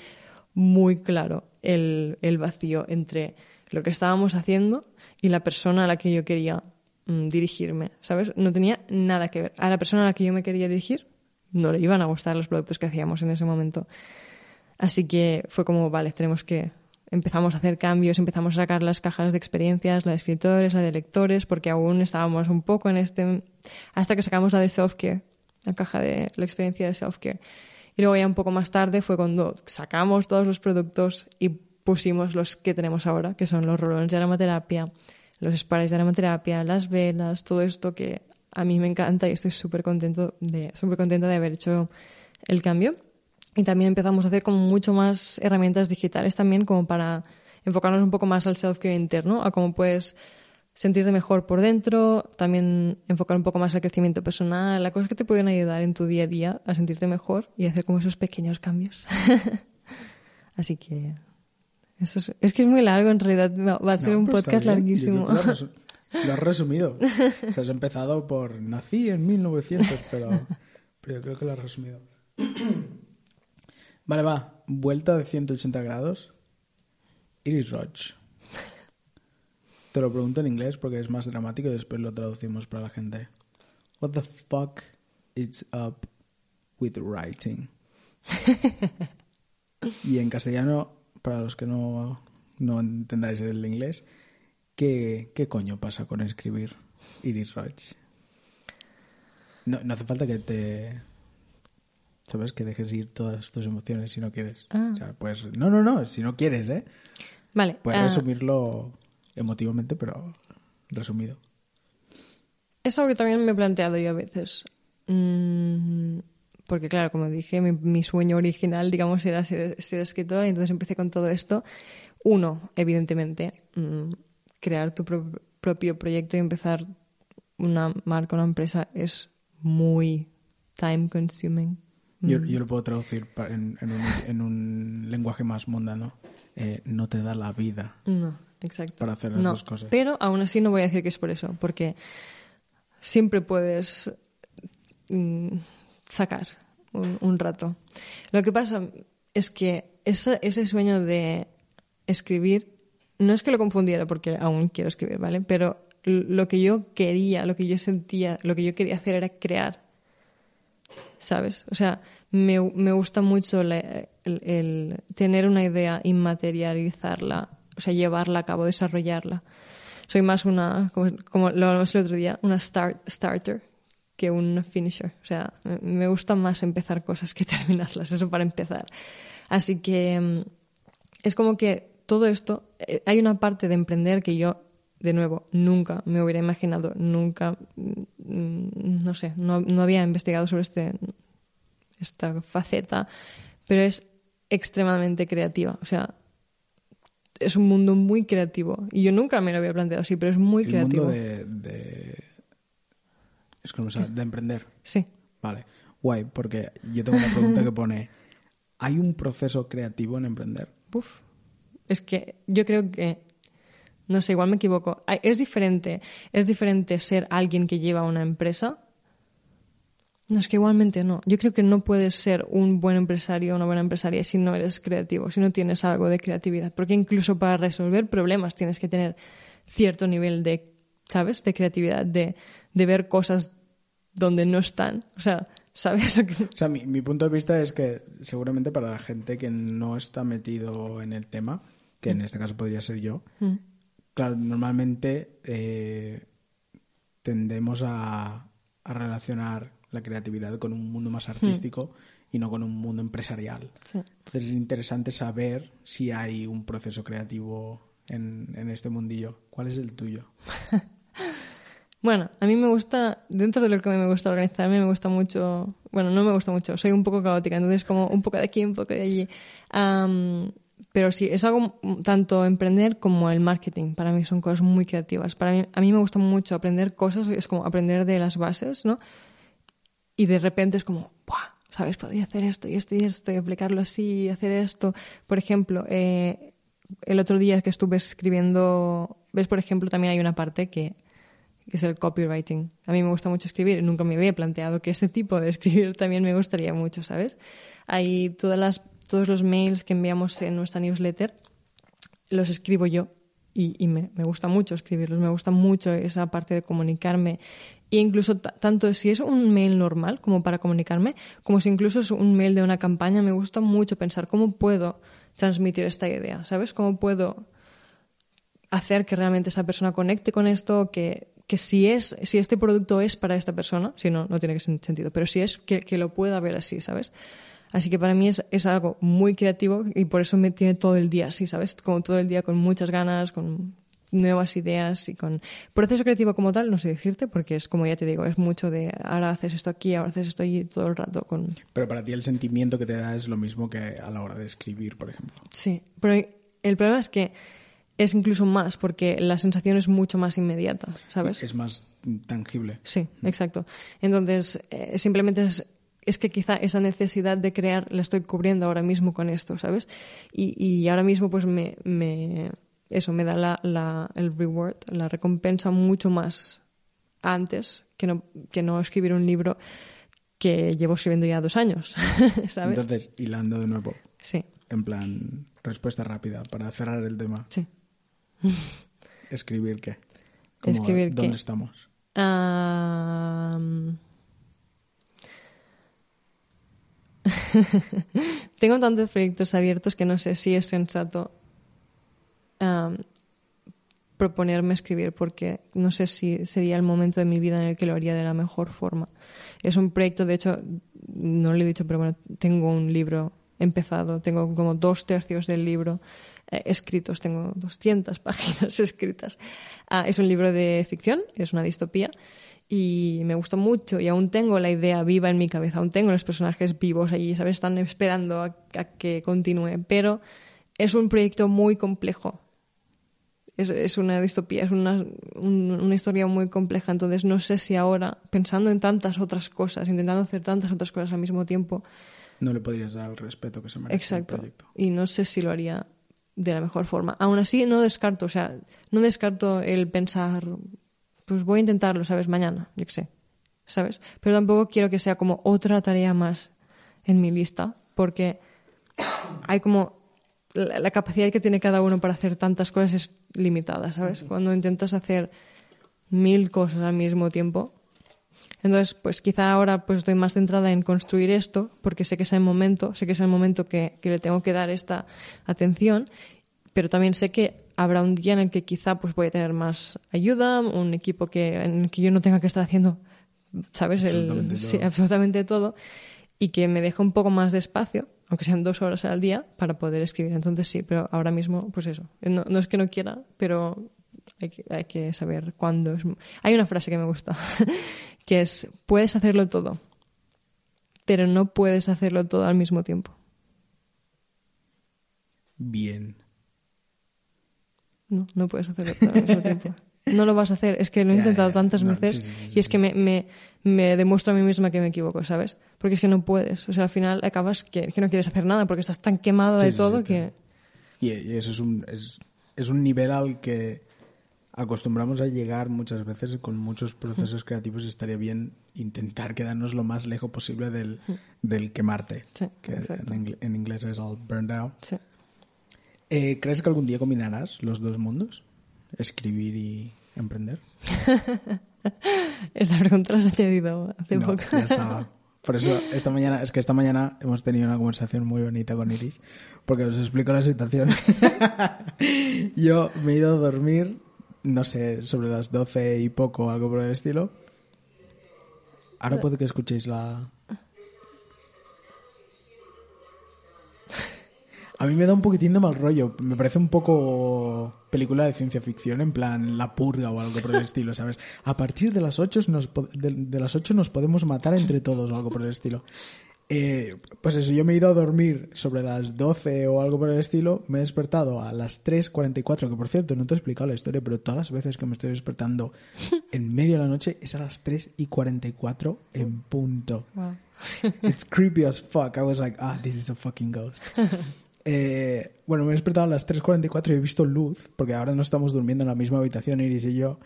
muy claro el vacío entre lo que estábamos haciendo y la persona a la que yo quería mm, dirigirme, ¿sabes? No tenía nada que ver. A la persona a la que yo me quería dirigir no le iban a gustar los productos que hacíamos en ese momento. Así que fue como, vale, tenemos que... Empezamos a hacer cambios, empezamos a sacar las cajas de experiencias, la de escritores, la de lectores, porque aún estábamos un poco en este... Hasta que sacamos la de self-care, la caja de la experiencia de self-care. Y luego ya un poco más tarde fue cuando sacamos todos los productos y pusimos los que tenemos ahora, que son los rolones de aromaterapia, los sprays de aromaterapia, las velas, todo esto que a mí me encanta y estoy súper contento de, súper contenta de haber hecho el cambio. Y también empezamos a hacer como mucho más herramientas digitales también como para enfocarnos un poco más al self-care interno, a cómo puedes sentirte mejor por dentro, también enfocar un poco más al crecimiento personal, las cosas que te pueden ayudar en tu día a día a sentirte mejor y hacer como esos pequeños cambios. Así que eso es, es, que es muy largo en realidad, va a ser un pues podcast larguísimo. Lo, lo has resumido. o sea, has empezado por nací en 1900, pero, pero yo creo que lo has resumido. vale, va. Vuelta de 180 grados. Iris Roach. Te lo pregunto en inglés porque es más dramático y después lo traducimos para la gente. What the fuck is up with writing? y en castellano, para los que no, no entendáis el inglés, ¿qué, ¿qué coño pasa con escribir Iris Roach? No, no hace falta que te... ¿Sabes? Que dejes ir todas tus emociones si no quieres. Ah. O sea, pues... No, no, no, si no quieres, ¿eh? Vale. Puedes ah, resumirlo emotivamente, pero resumido. Es algo que también me he planteado yo a veces. Mm, porque, claro, como dije, mi, mi, sueño original, digamos, era ser, ser, escritora, y entonces empecé con todo esto. Uno, evidentemente, mm, crear tu pro propio proyecto y empezar una marca, una empresa, es muy time consuming. Yo, yo lo puedo traducir en, en, un, en un lenguaje más mundano. Eh, no te da la vida. No, exacto. Para hacer las no, dos cosas. Pero aún así no voy a decir que es por eso, porque siempre puedes mm, sacar un, rato. Lo que pasa es que esa, ese sueño de escribir, no es que lo confundiera porque aún quiero escribir, ¿vale? Pero lo que yo quería, lo que yo sentía, lo que yo quería hacer era crear. ¿Sabes? O sea, me, me gusta mucho el, tener una idea y materializarla, o sea, llevarla a cabo, desarrollarla. Soy más una, como, como lo hablamos el otro día, una start, starter que un finisher. O sea, me gusta más empezar cosas que terminarlas, eso para empezar. Así que es como que todo esto, eh, hay una parte de emprender que yo de nuevo, nunca me hubiera imaginado, nunca, no sé, no, no, había investigado sobre este, esta faceta, pero es extremadamente creativa. O sea, es un mundo muy creativo. Y yo nunca me lo había planteado así, pero es muy El creativo. mundo de, de... Es como, o sea, de emprender. Sí. Vale, guay, porque yo tengo una pregunta que pone, ¿hay un proceso creativo en emprender? Uf. Es que yo creo que no sé, igual me equivoco. Es diferente, es diferente ser alguien que lleva una empresa. No, es que igualmente no. Yo creo que no puedes ser un buen empresario o una buena empresaria si no eres creativo, si no tienes algo de creatividad. Porque incluso para resolver problemas tienes que tener cierto nivel de, ¿sabes? De creatividad, de, de ver cosas donde no están. O sea, ¿sabes? O sea, mi, mi punto de vista es que seguramente para la gente que no está metido en el tema, que en este caso podría ser yo, Mm. Claro, normalmente eh, tendemos a, a, relacionar la creatividad con un mundo más artístico mm. y no con un mundo empresarial. Sí. Entonces es interesante saber si hay un proceso creativo en, en este mundillo. ¿Cuál es el tuyo? bueno, a mí me gusta, dentro de lo que me gusta organizarme, me gusta mucho, bueno, no me gusta mucho, soy un poco caótica, entonces como un poco de aquí, un poco de allí. Um, pero sí, es algo tanto emprender como el marketing. Para mí son cosas muy creativas. Para mí, a mí me gusta mucho aprender cosas, es como aprender de las bases, ¿no? Y de repente es como, ¡buah! ¿Sabes? Podría hacer esto y esto y esto y aplicarlo así y hacer esto. Por ejemplo, eh, el otro día que estuve escribiendo, ves, por ejemplo, también hay una parte que, que es el copywriting. A mí me gusta mucho escribir. Nunca me había planteado que este tipo de escribir también me gustaría mucho, ¿sabes? Hay todas las todos los mails que enviamos en nuestra newsletter los escribo yo y, y me, me, gusta mucho escribirlos, me gusta mucho esa parte de comunicarme. E incluso tanto si es un mail normal como para comunicarme, como si incluso es un mail de una campaña, me gusta mucho pensar cómo puedo transmitir esta idea, ¿sabes? ¿Cómo puedo hacer que realmente esa persona conecte con esto, que, que si es, si este producto es para esta persona, si no, no tiene sentido, pero si es que, que lo pueda ver así, ¿sabes? Así que para mí es, es algo muy creativo y por eso me tiene todo el día así, ¿sabes? Como todo el día con muchas ganas, con nuevas ideas y con proceso creativo como tal, no sé decirte, porque es como ya te digo, es mucho de ahora haces esto aquí, ahora haces esto allí todo el rato con... Pero para ti el sentimiento que te da es lo mismo que a la hora de escribir, por ejemplo. Sí, pero el problema es que es incluso más, porque la sensación es mucho más inmediata, ¿sabes? Es más tangible. Sí, exacto. Entonces, eh, simplemente es, es que quizá esa necesidad de crear la estoy cubriendo ahora mismo con esto, ¿sabes? Y, y ahora mismo pues me, me, eso me da la, la, el reward, la recompensa mucho más antes que no, que no escribir un libro que llevo escribiendo ya dos años, ¿sabes? Entonces, hilando de nuevo. Sí. En plan, respuesta rápida para cerrar el tema. Sí. ¿Escribir qué? Como, ¿Escribir ¿Dónde qué? estamos? Am, Tengo tantos proyectos abiertos que no sé si es sensato proponerme escribir porque no sé si sería el momento de mi vida en el que lo haría de la mejor forma. Es un proyecto, de hecho, no lo he dicho, pero bueno, tengo un libro empezado, tengo como dos tercios del libro eh, escritos, tengo 200 páginas escritas. Ah, es un libro de ficción, es una distopía y me gusta mucho y aún tengo la idea viva en mi cabeza, aún tengo los personajes vivos allí, ¿sabes? Están esperando a, a que continúe, pero es un proyecto muy complejo. Es, es una distopía, es una, un- una historia muy compleja, entonces no sé si ahora, pensando en tantas otras cosas, intentando hacer tantas otras cosas al mismo tiempo, No le podrías dar el respeto que se merece Exacto. al proyecto. Y no sé si lo haría de la mejor forma. Aún así, no descarto, o sea, no descarto el pensar, pues voy a intentarlo, ¿sabes? Mañana, yo qué sé, ¿sabes? Pero tampoco quiero que sea como otra tarea más en mi lista, porque hay como la, la capacidad que tiene cada uno para hacer tantas cosas es limitada, ¿sabes? Cuando intentas hacer mil cosas al mismo tiempo, entonces, pues quizá ahora pues estoy más centrada en construir esto, porque sé que es el momento, sé que es el momento que, que le tengo que dar esta atención, pero también sé que habrá un día en el que quizá pues voy a tener más ayuda, un equipo que, en el que yo no tenga que estar haciendo, ¿sabes? El- Absolutamente sí, todo. absolutamente todo, y que me deje un poco más de espacio, aunque sean dos horas al día, para poder escribir. Entonces sí, pero ahora mismo, pues eso. No, no es que no quiera, pero hay que, hay que saber cuándo es. Hay una frase que me gusta, que es, puedes hacerlo todo, pero no puedes hacerlo todo al mismo tiempo. Bien. No, no puedes hacerlo todo al mismo tiempo. No lo vas a hacer. Es que lo he intentado tantas no, veces sí, sí, sí, y es que me, me, me demuestro a mí misma que me equivoco, ¿sabes? Porque es que no puedes. O sea, al final acabas que, que no quieres hacer nada porque estás tan quemada Sí, de todo que... Y eso es un, es, es un nivel al que acostumbramos a llegar muchas veces con muchos procesos creativos y estaría bien intentar quedarnos lo más lejos posible del, del quemarte, Sí, que en, ingl- en inglés es el burned out. Sí. Eh, ¿Crees que algún día combinarás los dos mundos? Escribir y emprender. Esta pregunta la has añadido hace no, poco. ya estaba. Por eso, esta mañana, es que esta mañana hemos tenido una conversación muy bonita con Iris, porque os explico la situación. Yo me he ido a dormir, no sé, sobre las 12 y poco, algo por el estilo. Ahora puede que escuchéis la... A mí me da un poquitín de mal rollo. Me parece un poco película de ciencia ficción, en plan La Purga o algo por el estilo, ¿sabes? A partir de las 8 nos, de, de las 8 nos podemos matar entre todos o algo por el estilo. Eh, pues eso, yo me he ido a dormir sobre las 12 o algo por el estilo. Me he despertado a las 3.44, que por cierto, no te he explicado la historia, pero todas las veces que me estoy despertando en medio de la noche es a las 3 y 44 en punto. Wow. It's creepy as fuck. I was like, ah, this is a fucking ghost. Eh, bueno, me he despertado a las 3.44 y he visto luz, porque ahora no estamos durmiendo en la misma habitación, Iris y yo,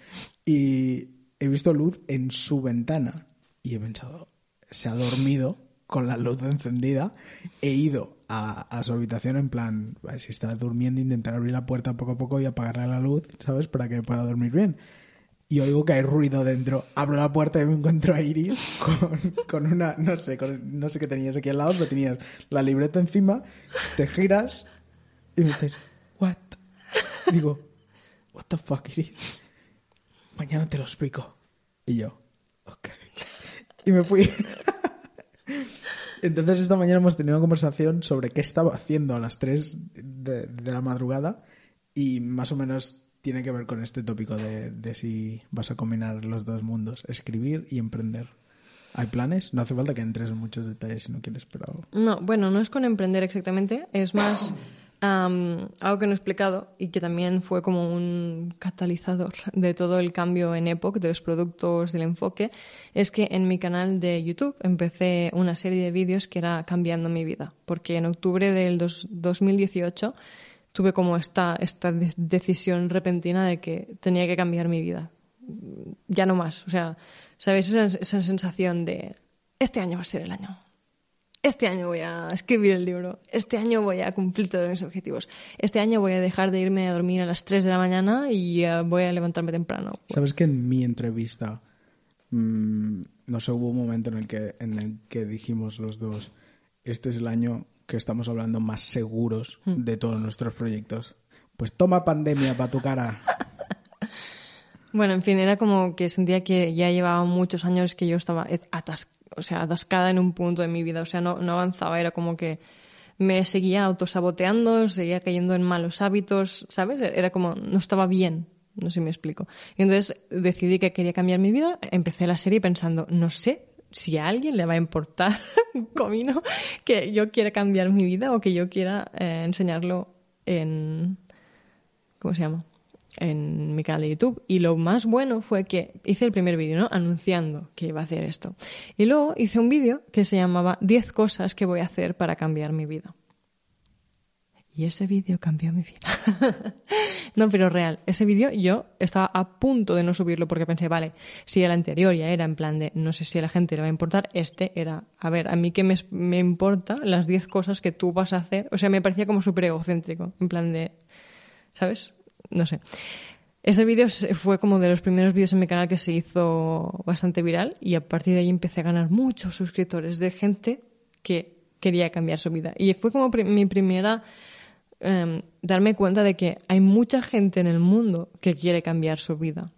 y he visto luz en su ventana. Y he pensado, se ha dormido con la luz encendida. He ido a, a su habitación en plan, si está durmiendo, intentar abrir la puerta poco a poco y apagarle la luz, ¿sabes? Para que pueda dormir bien y oigo que hay ruido dentro. Abro la puerta y me encuentro a Iris con, con una, no sé, con- no sé qué tenías aquí al lado, pero tenías la libreta encima, te giras y me dices, what? Y digo, what the fuck, Iris? Mañana te lo explico. Y yo, ok. Y me fui. Entonces esta mañana hemos tenido una conversación sobre qué estaba haciendo a las 3 de, la madrugada y más o menos tiene que ver con este tópico de, de si vas a combinar los dos mundos, escribir y emprender. ¿Hay planes? No hace falta que entres en muchos detalles si no quieres, pero... No, bueno, no es con emprender exactamente, es más am, algo que no he explicado y que también fue como un catalizador de todo el cambio en Epoch, de los productos, del enfoque, es que en mi canal de YouTube empecé una serie de vídeos que era cambiando mi vida, porque en octubre del dos- 2018 tuve como esta, esta de- decisión repentina de que tenía que cambiar mi vida. Ya no más. O sea, ¿sabes? Esa, esa sensación de este año va a ser el año. Este año voy a escribir el libro. Este año voy a cumplir todos mis objetivos. Este año voy a dejar de irme a dormir a las 3 de la mañana y eh, voy a levantarme temprano. ¿Sabes que en mi entrevista, mm, no sé, hubo un momento en el, que, en el que dijimos los dos, este es el año que estamos hablando más seguros de todos nuestros proyectos? Pues toma pandemia para tu cara. Bueno, en fin, era como que sentía que ya llevaba muchos años que yo estaba atas- o sea, atascada en un punto de mi vida. O sea, no, avanzaba. Era como que me seguía autosaboteando, seguía cayendo en malos hábitos, ¿sabes? Era como, no estaba bien. No sé si me explico. Y entonces decidí que quería cambiar mi vida. Empecé la serie pensando, no sé si a alguien le va a importar comino que yo quiera cambiar mi vida o que yo quiera eh, enseñarlo en... ¿Cómo se llama? En mi canal de YouTube. Y lo más bueno fue que hice el primer vídeo, ¿no? Anunciando que iba a hacer esto. Y luego hice un vídeo que se llamaba 10 cosas que voy a hacer para cambiar mi vida. Y ese vídeo cambió mi vida. no, pero real. Ese vídeo yo estaba a punto de no subirlo porque pensé, vale, si el anterior ya era en plan de no sé si a la gente le va a importar, este era, a ver, a mí que me, me importa las 10 cosas que tú vas a hacer. O sea, me parecía como súper egocéntrico. En plan de, ¿sabes? No sé. Ese vídeo fue como de los primeros vídeos en mi canal que se hizo bastante viral y a partir de ahí empecé a ganar muchos suscriptores de gente que quería cambiar su vida. Y fue como mi primera eh, darme cuenta de que hay mucha gente en el mundo que quiere cambiar su vida.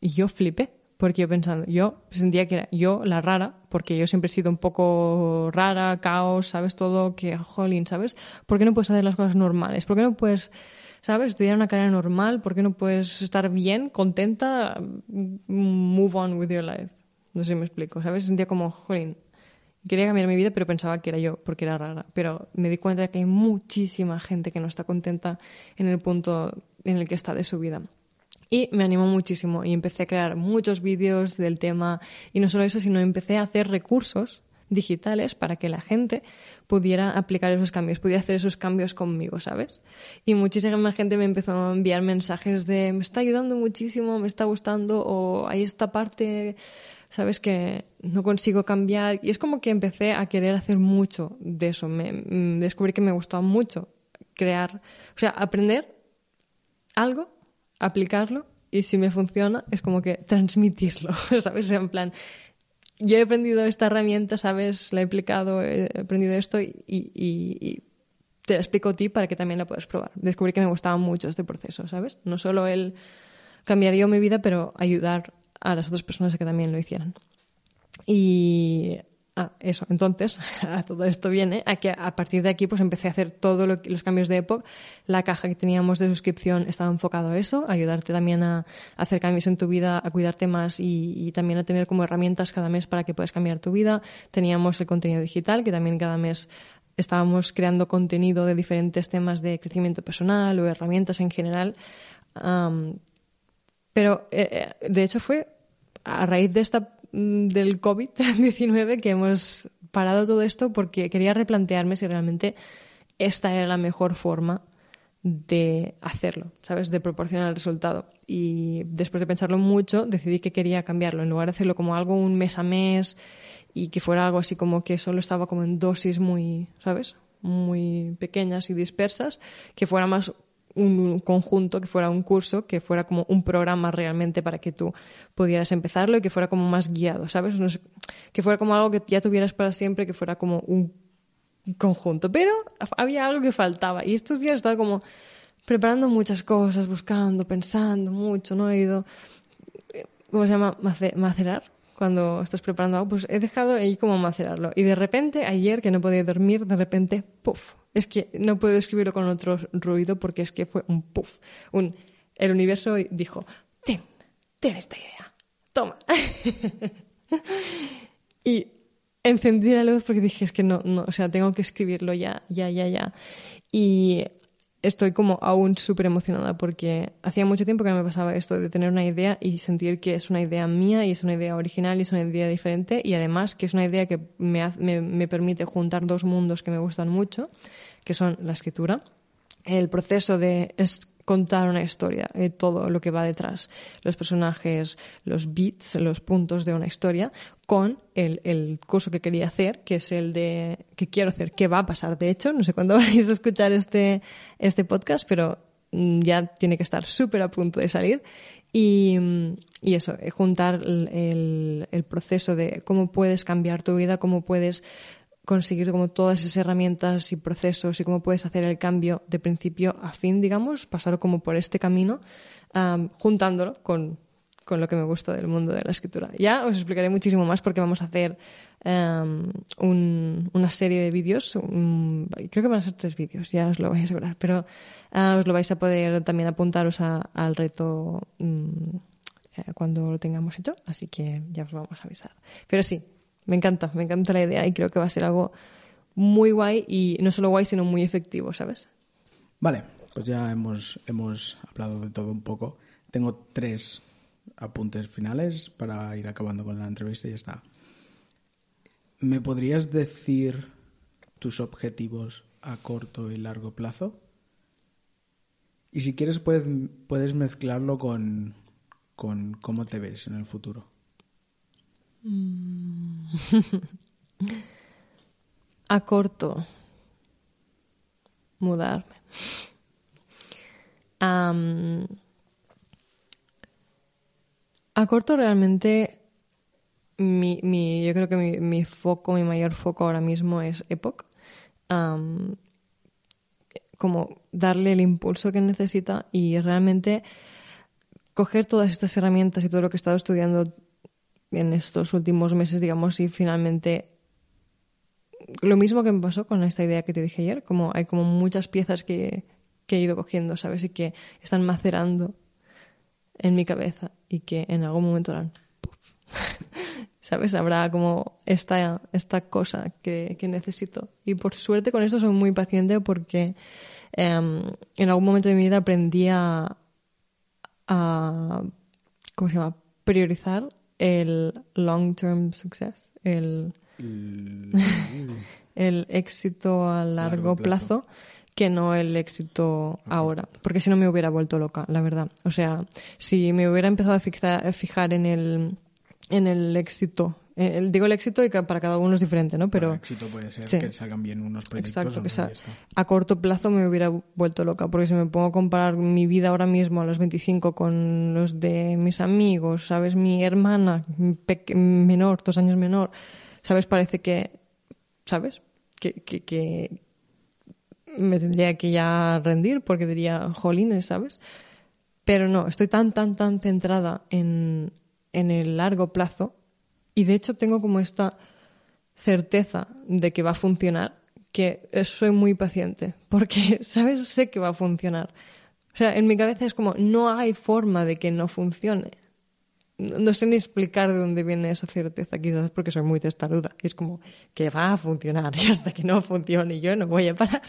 Y yo flipé, porque yo pensando, yo sentía que era yo la rara, porque yo siempre he sido un poco rara, caos, ¿sabes? Todo, que jolín, ¿sabes? ¿Por qué no puedes hacer las cosas normales? ¿Por qué no puedes ¿sabes? Estudiar una carrera normal, ¿por qué no puedes estar bien, contenta, move on with your life? No sé si me explico, ¿sabes? Sentía como, jolín, quería cambiar mi vida, pero pensaba que era yo, porque era rara. Pero me di cuenta de que hay muchísima gente que no está contenta en el punto en el que está de su vida. Y me animó muchísimo y empecé a crear muchos vídeos del tema y no solo eso, sino empecé a hacer recursos digitales para que la gente pudiera aplicar esos cambios, pudiera hacer esos cambios conmigo, ¿sabes? Y muchísima gente me empezó a enviar mensajes de me está ayudando muchísimo, me está gustando o hay esta parte, ¿sabes? Que no consigo cambiar. Y es como que empecé a querer hacer mucho de eso. Me, me descubrí que me gustaba mucho crear, o sea, aprender algo, aplicarlo y si me funciona es como que transmitirlo, ¿sabes? En plan, yo he aprendido esta herramienta, ¿sabes? La he aplicado, he aprendido esto y, y, te la explico a ti para que también la puedas probar. Descubrí que me gustaba mucho este proceso, ¿sabes? No solo el cambiar yo mi vida, pero ayudar a las otras personas a que también lo hicieran. Y Ah, eso. Entonces, a todo esto viene a que a partir de aquí pues empecé a hacer todos lo los cambios de Epoch. La caja que teníamos de suscripción estaba enfocado a eso, ayudarte también a, hacer cambios en tu vida, a cuidarte más y, y, también a tener como herramientas cada mes para que puedas cambiar tu vida. Teníamos el contenido digital, que también cada mes estábamos creando contenido de diferentes temas de crecimiento personal o herramientas en general. Um, pero, eh, de hecho, fue a raíz de esta del COVID-19 que hemos parado todo esto porque quería replantearme si realmente esta era la mejor forma de hacerlo, ¿sabes? De proporcionar el resultado. Y después de pensarlo mucho, decidí que quería cambiarlo. En lugar de hacerlo como algo un mes a mes y que fuera algo así como que solo estaba como en dosis muy, ¿sabes? Muy pequeñas y dispersas, que fuera más un conjunto, que fuera un curso, que fuera como un programa realmente para que tú pudieras empezarlo y que fuera como más guiado, ¿sabes? Que fuera como algo que ya tuvieras para siempre, que fuera como un conjunto. Pero había algo que faltaba y estos días estaba como preparando muchas cosas, buscando, pensando mucho, ¿no? He ido, ¿cómo se llama? Macerar. Cuando estás preparando algo, pues he dejado ahí como macerarlo. Y de repente, ayer que no podía dormir, de repente, puff. Es que no puedo escribirlo con otro ruido porque es que fue un puff. Un, el universo dijo, ten, ten esta idea, toma. y encendí la luz porque dije, es que no, no, o sea, tengo que escribirlo ya, ya, ya, ya. Y estoy como aún súper emocionada porque hacía mucho tiempo que no me pasaba esto de tener una idea y sentir que es una idea mía y es una idea original y es una idea diferente y además que es una idea que me, me, me permite juntar dos mundos que me gustan mucho, que son la escritura, el proceso de contar una historia, eh, todo lo que va detrás, los personajes, los beats, los puntos de una historia, con el, el, curso que quería hacer, que es el de que quiero hacer, que va a pasar, de hecho, no sé cuándo vais a escuchar este, este podcast, pero mm, ya tiene que estar súper a punto de salir. Y, y eso, eh, juntar el, el, proceso de cómo puedes cambiar tu vida, cómo puedes conseguir como todas esas herramientas y procesos y cómo puedes hacer el cambio de principio a fin, digamos, pasar como por este camino, um, juntándolo con, con, lo que me gusta del mundo de la escritura. Ya os explicaré muchísimo más porque vamos a hacer um, un, una serie de vídeos, creo que van a ser tres vídeos, ya os lo vais a asegurar, pero uh, os lo vais a poder también apuntaros a, al reto um, cuando lo tengamos hecho, así que ya os vamos a avisar. Pero sí, me encanta, me encanta la idea y creo que va a ser algo muy guay y no solo guay, sino muy efectivo, ¿sabes? Vale, pues ya hemos, hemos hablado de todo un poco. Tengo tres apuntes finales para ir acabando con la entrevista y ya está. ¿Me podrías decir tus objetivos a corto y largo plazo? Y si quieres puedes, puedes mezclarlo con, con cómo te ves en el futuro. Mm. A corto, mudarme. a corto realmente, mi, mi, yo creo que mi, mi, foco, mi mayor foco ahora mismo es Epoch. como darle el impulso que necesita y realmente coger todas estas herramientas y todo lo que he estado estudiando en estos últimos meses, digamos, y finalmente lo mismo que me pasó con esta idea que te dije ayer, como hay como muchas piezas que, que he ido cogiendo, ¿sabes? Y que están macerando en mi cabeza y que en algún momento harán ¿sabes? Habrá como esta, esta cosa que, que, necesito. Y por suerte con esto soy muy paciente porque em, en algún momento de mi vida aprendí a, a ¿cómo se llama? priorizar el long-term success, el, el éxito a largo, plazo, que no el éxito ahora. Porque si no me hubiera vuelto loca, la verdad. O sea, si me hubiera empezado a fijar, a fijar en el en el éxito. Eh, digo el éxito y que para cada uno es diferente, ¿no? Pero el éxito puede ser que salgan bien unos proyectos. Exacto, que a corto plazo me hubiera vuelto loca, porque si me pongo a comparar mi vida ahora mismo a los 25 con los de mis amigos, ¿sabes? Mi hermana menor, dos años menor, ¿sabes? Parece que, ¿sabes? Que, que, que me tendría que ya rendir porque diría, jolines, ¿sabes? Pero no, estoy tan, tan, tan centrada en, en el largo plazo y de hecho tengo como esta certeza de que va a funcionar que soy muy paciente porque, ¿sabes? Sé que va a funcionar. O sea, en mi cabeza es como, no hay forma de que no funcione. No sé ni explicar de dónde viene esa certeza, quizás porque soy muy testaruda. es como que va a funcionar y hasta que no funcione yo no voy a parar.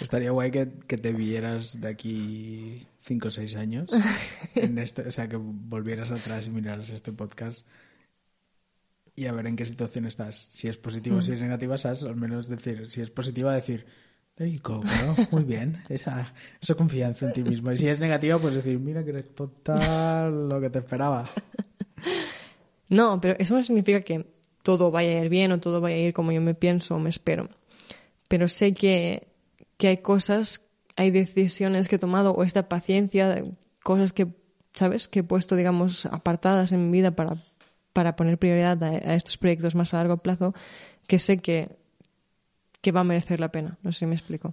Estaría guay que, que te vieras de aquí cinco o seis años. En este, o sea, que volvieras atrás y miraras este podcast y a ver en qué situación estás. Si es positivo o si es mm. negativa, sabes, al menos decir, si es positiva, decir, there muy bien, esa, esa confianza en ti mismo. Y si es negativa, pues decir, mira que eres total lo que te esperaba. No, pero eso no significa que todo vaya a ir bien o todo vaya a ir como yo me pienso o me espero. Pero sé que, que hay cosas hay decisiones que he tomado o esta paciencia, cosas que, ¿sabes?, que he puesto, digamos, apartadas en mi vida para, para poner prioridad a, estos proyectos más a largo plazo, que sé que, que va a merecer la pena. No sé si me explico.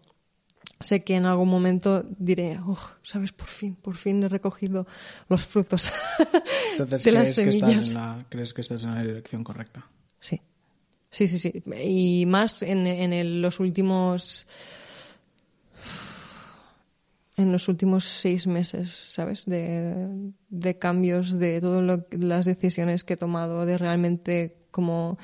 sé que en algún momento diré, oh, sabes, por fin, por fin he recogido los frutos Entonces, de las ¿crees que, estás semillas. en la, ¿crees que estás en la dirección correcta? Sí. Sí, sí, sí. Y más en, en el- los últimos. En los últimos seis meses, ¿sabes? De, de cambios, de todas las decisiones que he tomado, de realmente como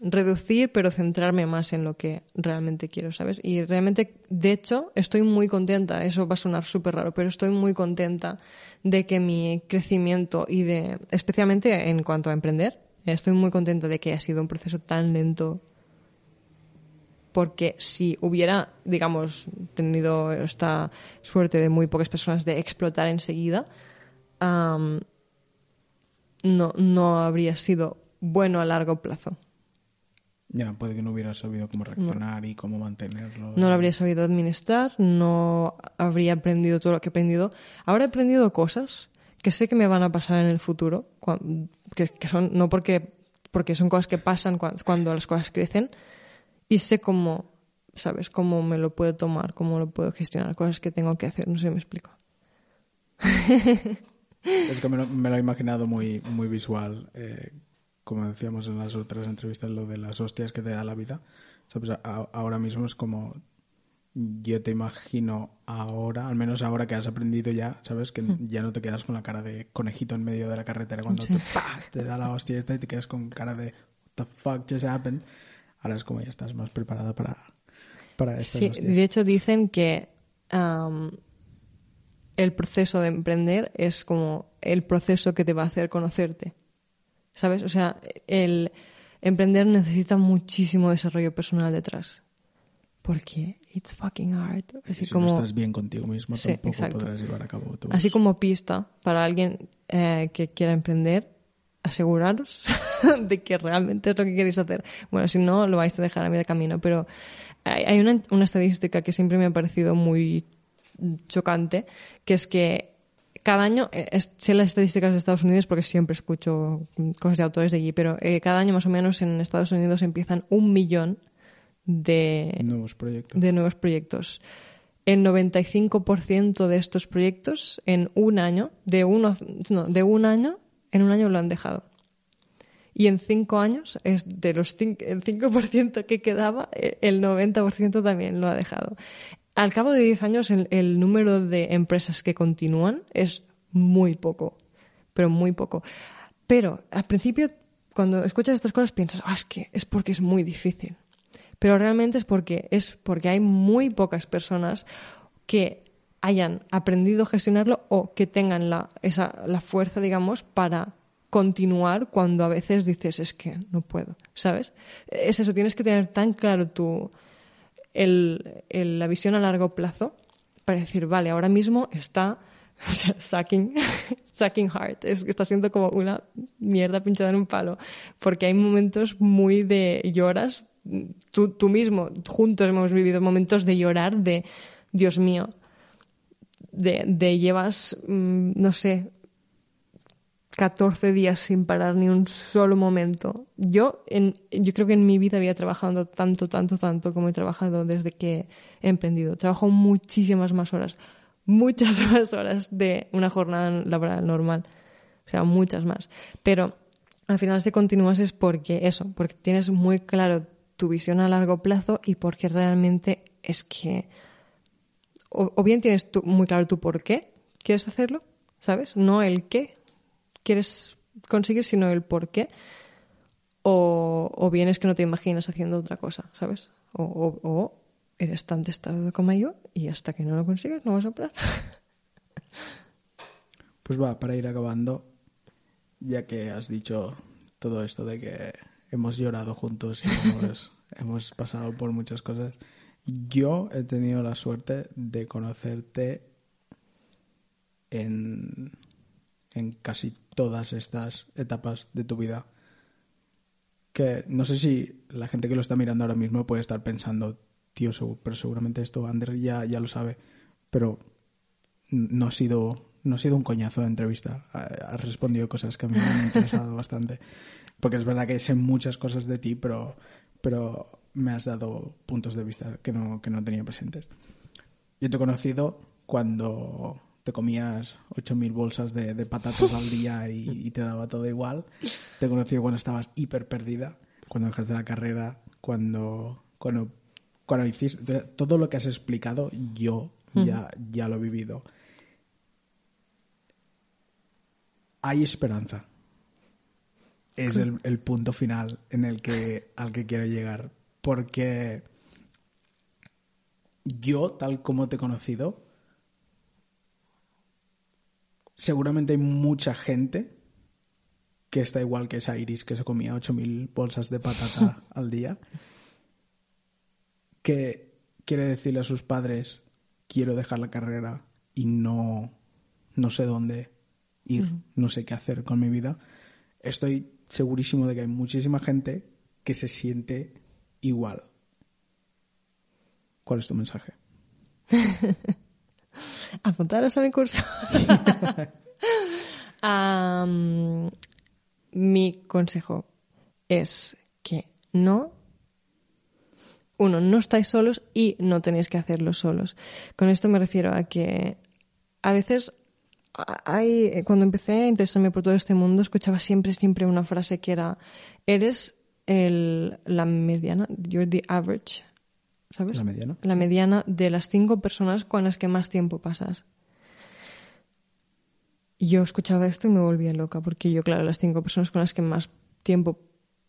reducir, pero centrarme más en lo que realmente quiero, ¿sabes? Y realmente, de hecho, estoy muy contenta, eso va a sonar súper raro, pero estoy muy contenta de que mi crecimiento y de, especialmente en cuanto a emprender, estoy muy contenta de que ha sido un proceso tan lento porque si hubiera, digamos, tenido esta suerte de muy pocas personas de explotar enseguida, no, no habría sido bueno a largo plazo. Ya, puede que no hubiera sabido cómo reaccionar y cómo mantenerlo. No lo habría sabido administrar, no habría aprendido todo lo que he aprendido. Ahora he aprendido cosas que sé que me van a pasar en el futuro, que, son no porque, porque son cosas que pasan cuan- cuando las cosas crecen, y sé cómo, ¿sabes? Cómo me lo puedo tomar, cómo lo puedo gestionar, cosas que tengo que hacer, no sé si me explico. Es que me lo, me lo he imaginado muy, muy visual, eh, como decíamos en las otras entrevistas, lo de las hostias que te da la vida. ¿Sabes? A- ahora mismo es como yo te imagino ahora, al menos ahora que has aprendido ya, ¿sabes? Que ya no te quedas con la cara de conejito en medio de la carretera cuando Sí. te, ¡pa! te da la hostia esta y te quedas con cara de what the fuck just happened. Ahora es como ya estás más preparada para, para estas Sí, hostias. de hecho dicen que el proceso de emprender es como el proceso que te va a hacer conocerte. ¿Sabes? O sea, el emprender necesita muchísimo desarrollo personal detrás. Porque it's fucking hard. Así si como, no estás bien contigo mismo, Sí, tampoco exacto. podrás llevar a cabo tus... así como pista para alguien eh, que quiera emprender, aseguraros de que realmente es lo que queréis hacer. Bueno, si no, lo vais a dejar a medio camino. Pero hay, una, una estadística que siempre me ha parecido muy chocante, que es que cada año, eh, es- sé las estadísticas de Estados Unidos porque siempre escucho cosas de autores de allí, pero eh, cada año más o menos en Estados Unidos empiezan un millón de, nuevos proyectos. de nuevos proyectos. El 95% de estos proyectos en un año, de uno, no, de un año, en un año lo han dejado. Y en cinco años, es de los cinco, el 5% que quedaba, eh, el 90% también lo ha dejado. Al cabo de 10 años, el, el número de empresas que continúan es muy poco, pero muy poco. Pero al principio, cuando escuchas estas cosas, piensas, ah, es que es porque es muy difícil. Pero realmente es porque, es porque hay muy pocas personas que hayan aprendido a gestionarlo o que tengan la, fuerza, digamos, para continuar cuando a veces dices, es que no puedo, ¿sabes? Es eso, tienes que tener tan claro tu, la visión a largo plazo para decir, vale, ahora mismo está o sea, sucking, sucking hard, es que está siendo como una mierda pinchada en un palo, porque hay momentos muy de lloras, tú mismo, juntos hemos vivido momentos de llorar, de, Dios mío, de, de llevas, mm, no sé, 14 días sin parar ni un solo momento. Yo, en, yo creo que en mi vida había trabajado tanto, tanto, tanto como he trabajado desde que he emprendido. Trabajo muchísimas más horas, muchas más horas de una jornada laboral normal. O sea, muchas más. Pero al final si continúas es porque eso, porque tienes muy claro tu visión a largo plazo y porque realmente es que o, bien tienes tú muy claro tu por qué quieres hacerlo, ¿sabes? No el qué quieres conseguir, sino el por qué. O, bien es que no te imaginas haciendo otra cosa, ¿sabes? O, o- o eres tan testado como yo y hasta que no lo consigues no vas a parar. Pues va, para ir acabando, ya que has dicho todo esto de que hemos llorado juntos y hemos, hemos pasado por muchas cosas, yo he tenido la suerte de conocerte en, en casi todas estas etapas de tu vida. Que no sé si la gente que lo está mirando ahora mismo puede estar pensando, tío, pero seguramente esto Ander ya, ya lo sabe, pero no ha sido no ha sido un coñazo de entrevista. Ha- Has respondido cosas que a mí me han interesado bastante. Porque es verdad que sé muchas cosas de ti, pero, pero me has dado puntos de vista que no, que no tenía presentes. yo te he conocido cuando te comías 8.000 bolsas de, de patatas al día y, y te daba todo igual. Te he conocido cuando estabas hiper perdida, cuando dejaste la carrera, cuando, cuando, cuando hiciste... Todo lo que has explicado yo ya, ya lo he vivido. Hay esperanza. Es el, el punto final en el que, al que quiero llegar. Porque yo, tal como te he conocido, seguramente hay mucha gente que está igual que esa Iris que se comía 8.000 bolsas de patata al día, que quiere decirle a sus padres, quiero dejar la carrera y no, no sé dónde ir, no sé qué hacer con mi vida. Estoy segurísimo de que hay muchísima gente que se siente igual. ¿Cuál es tu mensaje? Apuntaros a mi curso. Mi consejo es que no. Uno, no estáis solos y no tenéis que hacerlo solos. Con esto me refiero a que a veces hay, cuando empecé a interesarme por todo este mundo, escuchaba siempre, siempre una frase que era, eres el, la mediana, you're the average, ¿sabes? La mediana. La mediana de las cinco personas con las que más tiempo pasas. Yo escuchaba esto y me volvía loca, porque yo, claro, las cinco personas con las que más tiempo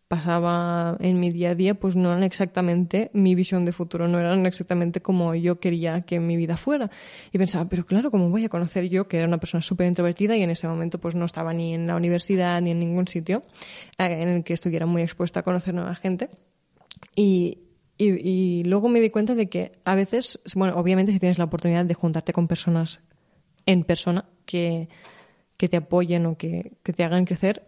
pasaba en mi día a día, pues no eran exactamente mi visión de futuro, no eran exactamente como yo quería que mi vida fuera. Y pensaba, pero claro, ¿cómo voy a conocer yo, que era una persona súper introvertida y en ese momento pues no estaba ni en la universidad ni en ningún sitio eh, en el que estuviera muy expuesta a conocer nueva gente? Y, y, y luego me di cuenta de que a veces, bueno, obviamente si tienes la oportunidad de juntarte con personas en persona que, que te apoyen o que, que te hagan crecer,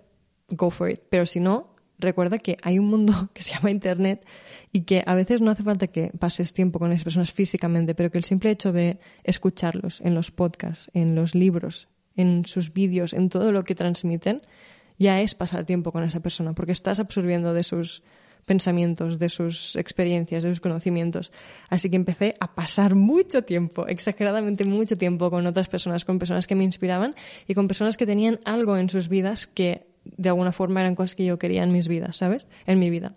go for it. Pero si no, recuerda que hay un mundo que se llama Internet y que a veces no hace falta que pases tiempo con esas personas físicamente, pero que el simple hecho de escucharlos en los podcasts, en los libros, en sus vídeos, en todo lo que transmiten, ya es pasar tiempo con esa persona, porque estás absorbiendo de sus pensamientos, de sus experiencias, de sus conocimientos. Así que empecé a pasar mucho tiempo, exageradamente mucho tiempo con otras personas, con personas que me inspiraban y con personas que tenían algo en sus vidas que de alguna forma eran cosas que yo quería en mis vidas, ¿sabes? En mi vida.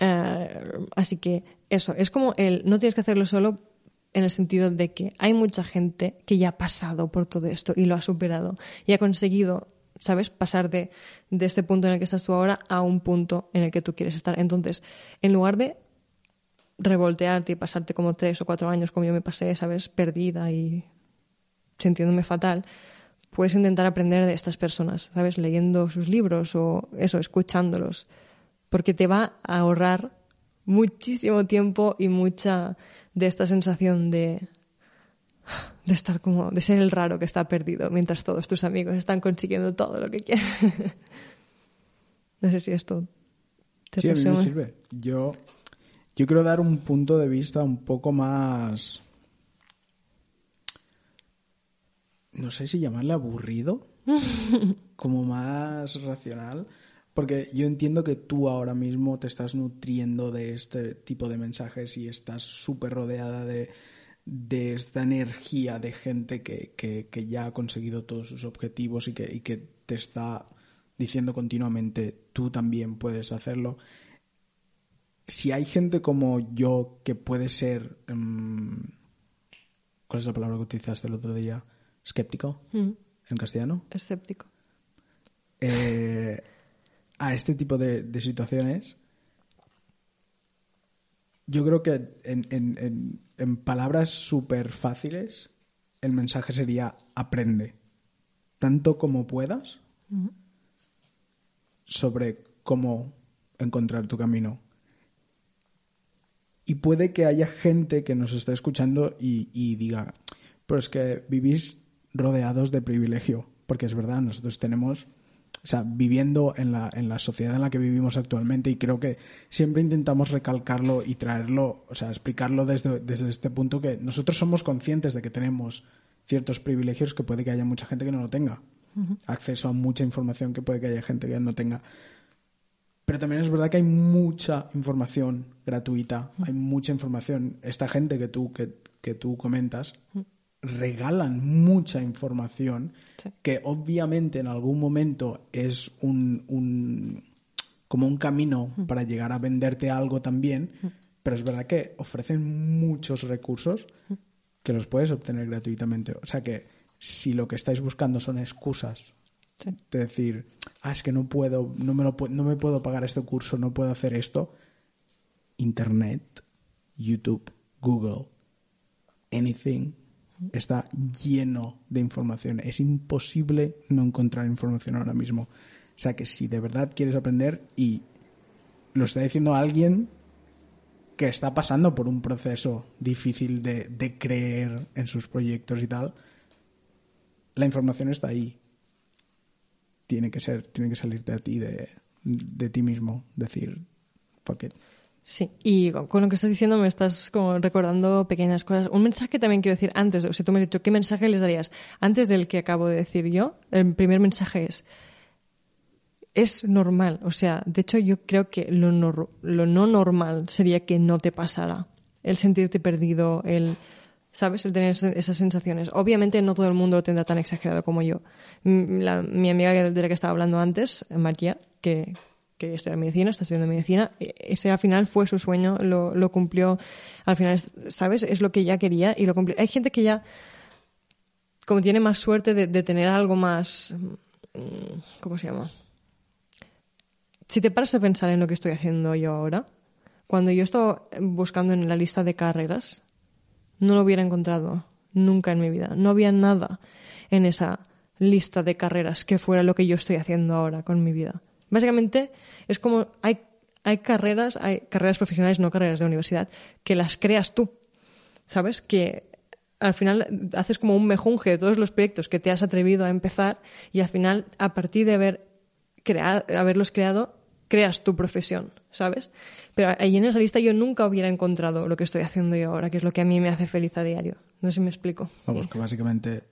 Eh, así que eso, es como el no tienes que hacerlo solo en el sentido de que hay mucha gente que ya ha pasado por todo esto y lo ha superado y ha conseguido, ¿sabes?, pasar de, de este punto en el que estás tú ahora a un punto en el que tú quieres estar. Entonces, en lugar de revoltearte y pasarte como tres o cuatro años como yo me pasé, ¿sabes?, perdida y sintiéndome fatal, puedes intentar aprender de estas personas, ¿sabes? Leyendo sus libros o eso, escuchándolos, porque te va a ahorrar muchísimo tiempo y mucha de esta sensación de de estar como de ser el raro que está perdido mientras todos tus amigos están consiguiendo todo lo que quieren. no sé si esto te Sí, a mí me sirve. Yo, yo quiero dar un punto de vista un poco más. No sé si llamarle aburrido, como más racional, porque yo entiendo que tú ahora mismo te estás nutriendo de este tipo de mensajes y estás súper rodeada de, de esta energía de gente que, que- que ya ha conseguido todos sus objetivos y que, y que te está diciendo continuamente tú también puedes hacerlo. Si hay gente como yo que puede ser... mm, ¿Cuál es la palabra que utilizaste el otro día? ¿Escéptico? Mm, ¿En castellano? escéptico. eh, a este tipo de, de situaciones, yo creo que en, en- en- en palabras súper fáciles, el mensaje sería aprende tanto como puedas sobre cómo encontrar tu camino. Y puede que haya gente que nos está escuchando y, y diga, pero es que vivís rodeados de privilegio, porque es verdad, nosotros tenemos, o sea, viviendo en la, en la sociedad en la que vivimos actualmente, y creo que siempre intentamos recalcarlo y traerlo, o sea, explicarlo desde, desde este punto que nosotros somos conscientes de que tenemos ciertos privilegios que puede que haya mucha gente que no lo tenga. Acceso a mucha información que puede que haya gente que no tenga. Pero también es verdad que hay mucha información gratuita, hay mucha información. Esta gente que tú, que, que tú comentas regalan mucha información Sí. que obviamente en algún momento es un, un- como un camino para llegar a venderte algo también, pero es verdad que ofrecen muchos recursos que los puedes obtener gratuitamente. O sea que si lo que estáis buscando son excusas Sí. de decir, ah, es que no puedo, no me, lo no me puedo pagar este curso, no puedo hacer esto, Internet, YouTube, Google, anything, está lleno de información. Es imposible no encontrar información ahora mismo. O sea que si de verdad quieres aprender y lo está diciendo alguien que está pasando por un proceso difícil de, creer en sus proyectos y tal, la información está ahí. Tiene que ser, tiene que salirte a ti de ti mismo, decir, fuck it. Sí, y con, lo que estás diciendo me estás como recordando pequeñas cosas. Un mensaje también quiero decir antes, o sea, tú me has dicho, ¿qué mensaje les darías? Antes del que acabo de decir yo, el primer mensaje es, es normal, o sea, de hecho yo creo que lo, nor- lo no normal sería que no te pasara. El sentirte perdido, el, ¿sabes? El tener esas sensaciones. Obviamente no todo el mundo lo tendrá tan exagerado como yo. M- la- mi amiga de la que estaba hablando antes, María, que, que estudia medicina, está estudiando medicina, e- ese al final fue su sueño, lo, lo cumplió, al final, es- ¿sabes? Es lo que ella quería y lo cumplió. Hay gente que ya, como tiene más suerte de, de tener algo más, mm, ¿cómo se llama? Si te paras a pensar en lo que estoy haciendo yo ahora, cuando yo estaba buscando en la lista de carreras, no lo hubiera encontrado nunca en mi vida. No había nada en esa lista de carreras que fuera lo que yo estoy haciendo ahora con mi vida. Básicamente es como hay, hay carreras, hay carreras profesionales, no carreras de universidad, que las creas tú. ¿Sabes? Que al final haces como un mejunje de todos los proyectos que te has atrevido a empezar y al final, a partir de haber haberlos creado, creas tu profesión, ¿sabes? Pero ahí en esa lista yo nunca hubiera encontrado lo que estoy haciendo yo ahora, que es lo que a mí me hace feliz a diario. No sé si me explico. Vamos, que básicamente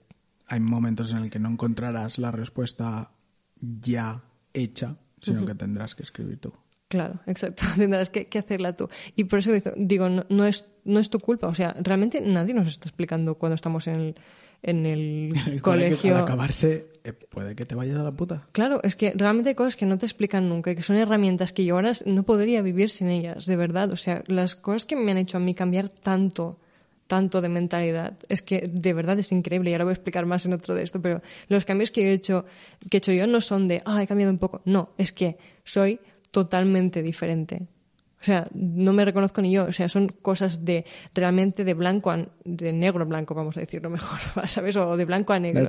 hay momentos en el que no encontrarás la respuesta ya hecha, sino que tendrás que escribir tú. Claro, exacto. Tendrás que, que hacerla tú. Y por eso digo- digo, no, no es, no es tu culpa. O sea, realmente nadie nos está explicando cuando estamos en el, en el, El colegio. Al acabarse, eh, puede que te vayas a la puta. Claro, es que realmente hay cosas que no te explican nunca y que son herramientas que yo ahora no podría vivir sin ellas, de verdad. O sea, las cosas que me han hecho a mí cambiar tanto, tanto de mentalidad, es que de verdad es increíble y ahora voy a explicar más en otro de esto, pero los cambios que he hecho, que he hecho yo no son de, ah, he cambiado un poco. No, es que soy totalmente diferente. O sea, no me reconozco ni yo. O sea, son cosas de realmente de blanco a de negro a blanco, vamos a decirlo mejor, ¿sabes? O de blanco a negro.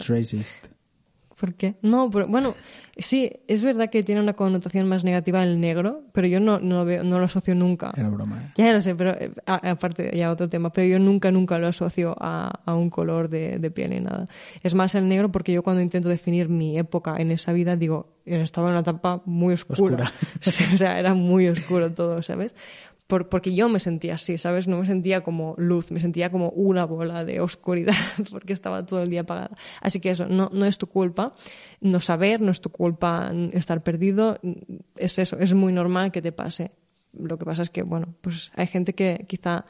¿Por qué? No, pero bueno, sí, es verdad que tiene una connotación más negativa el negro, pero yo no, no, lo, veo, no lo asocio nunca. Era broma, ¿eh? Ya lo sé, pero eh, a- aparte ya otro tema, pero yo nunca, nunca lo asocio a, a un color de, de piel ni nada. Es más el negro porque yo cuando intento definir mi época en esa vida digo, estaba en una etapa muy oscura. Oscura. O sea, era muy oscuro todo, ¿sabes? Por, porque yo me sentía así, ¿sabes? No me sentía como luz, me sentía como una bola de oscuridad porque estaba todo el día apagada. Así que eso, no, no es tu culpa no saber, no es tu culpa estar perdido, es eso, es muy normal que te pase. Lo que pasa es que, bueno, pues hay gente que quizá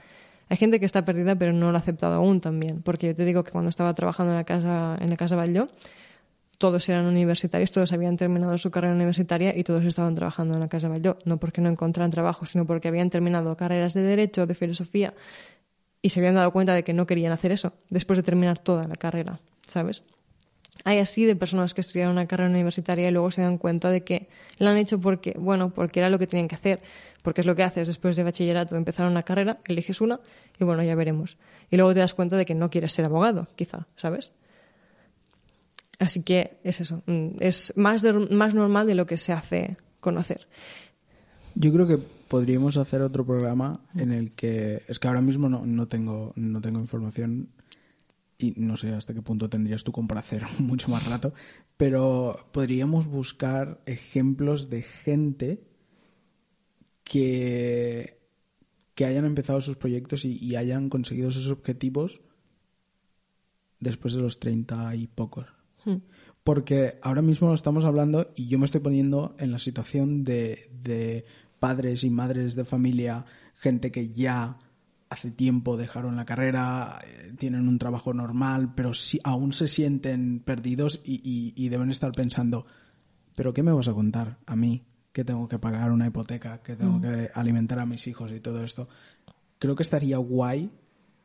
hay gente que está perdida pero no lo ha aceptado aún también, porque yo te digo que cuando estaba trabajando en la casa en la casa Batlló, todos eran universitarios, todos habían terminado su carrera universitaria y todos estaban trabajando en la Casa Batlló, no porque no encontraran trabajo, sino porque habían terminado carreras de derecho, de filosofía y se habían dado cuenta de que no querían hacer eso después de terminar toda la carrera, ¿sabes? Hay así de personas que estudiaron una carrera universitaria y luego se dan cuenta de que la han hecho porque, bueno, porque era lo que tenían que hacer, porque es lo que haces después de bachillerato, empezar una carrera, eliges una y bueno, ya veremos. Y luego te das cuenta de que no quieres ser abogado, quizá, ¿sabes? Así que es eso, mm, es más, más normal de lo que se hace conocer. Yo creo que podríamos hacer otro programa en el que es que ahora mismo no, no tengo no tengo información y no sé hasta qué punto tendrías tú para hacer mucho más rato, pero podríamos buscar ejemplos de gente que que hayan empezado sus proyectos y hayan conseguido sus objetivos después de los treinta y pocos. Porque ahora mismo estamos hablando y yo me estoy poniendo en la situación de, de padres y madres de familia, gente que ya hace tiempo dejaron la carrera, eh, tienen un trabajo normal, pero sí, aún se sienten perdidos y, y- y deben estar pensando, ¿pero qué me vas a contar a mí? Que tengo que pagar una hipoteca, que tengo que alimentar a mis hijos y todo esto. Creo que estaría guay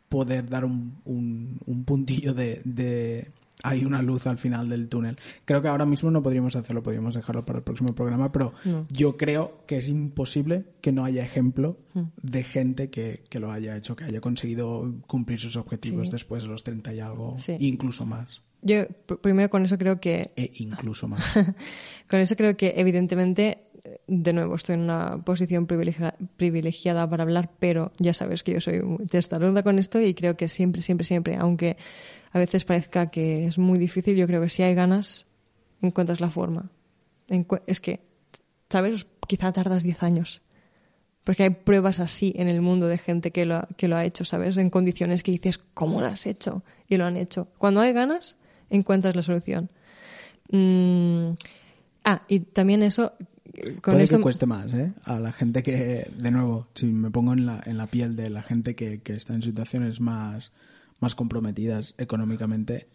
poder dar un, un- un puntillo de, de... Hay una luz al final del túnel. Creo que ahora mismo no podríamos hacerlo, podríamos dejarlo para el próximo programa, pero yo creo que es imposible que no haya ejemplo de gente que, que lo haya hecho, que haya conseguido cumplir sus objetivos Sí. después de los 30 y algo, Sí. incluso más. Yo pr- primero con eso creo que E incluso más. Con eso creo que evidentemente, de nuevo, estoy en una posición privilegia- privilegiada para hablar, pero ya sabes que yo soy testaruda con esto y creo que siempre, siempre, siempre, aunque a veces parezca que es muy difícil, yo creo que si hay ganas, encuentras la forma. Es que, ¿sabes? Quizá tardas 10 años. Porque hay pruebas así en el mundo de gente que lo, ha- que lo ha hecho, ¿sabes? En condiciones que dices, ¿cómo lo has hecho? Y lo han hecho. Cuando hay ganas, encuentras la solución. Mm, ah, y también eso. Con Puede que cueste más, ¿eh? A la gente que, de nuevo, si me pongo en la, en la piel de la gente que, que está en situaciones más, más comprometidas económicamente,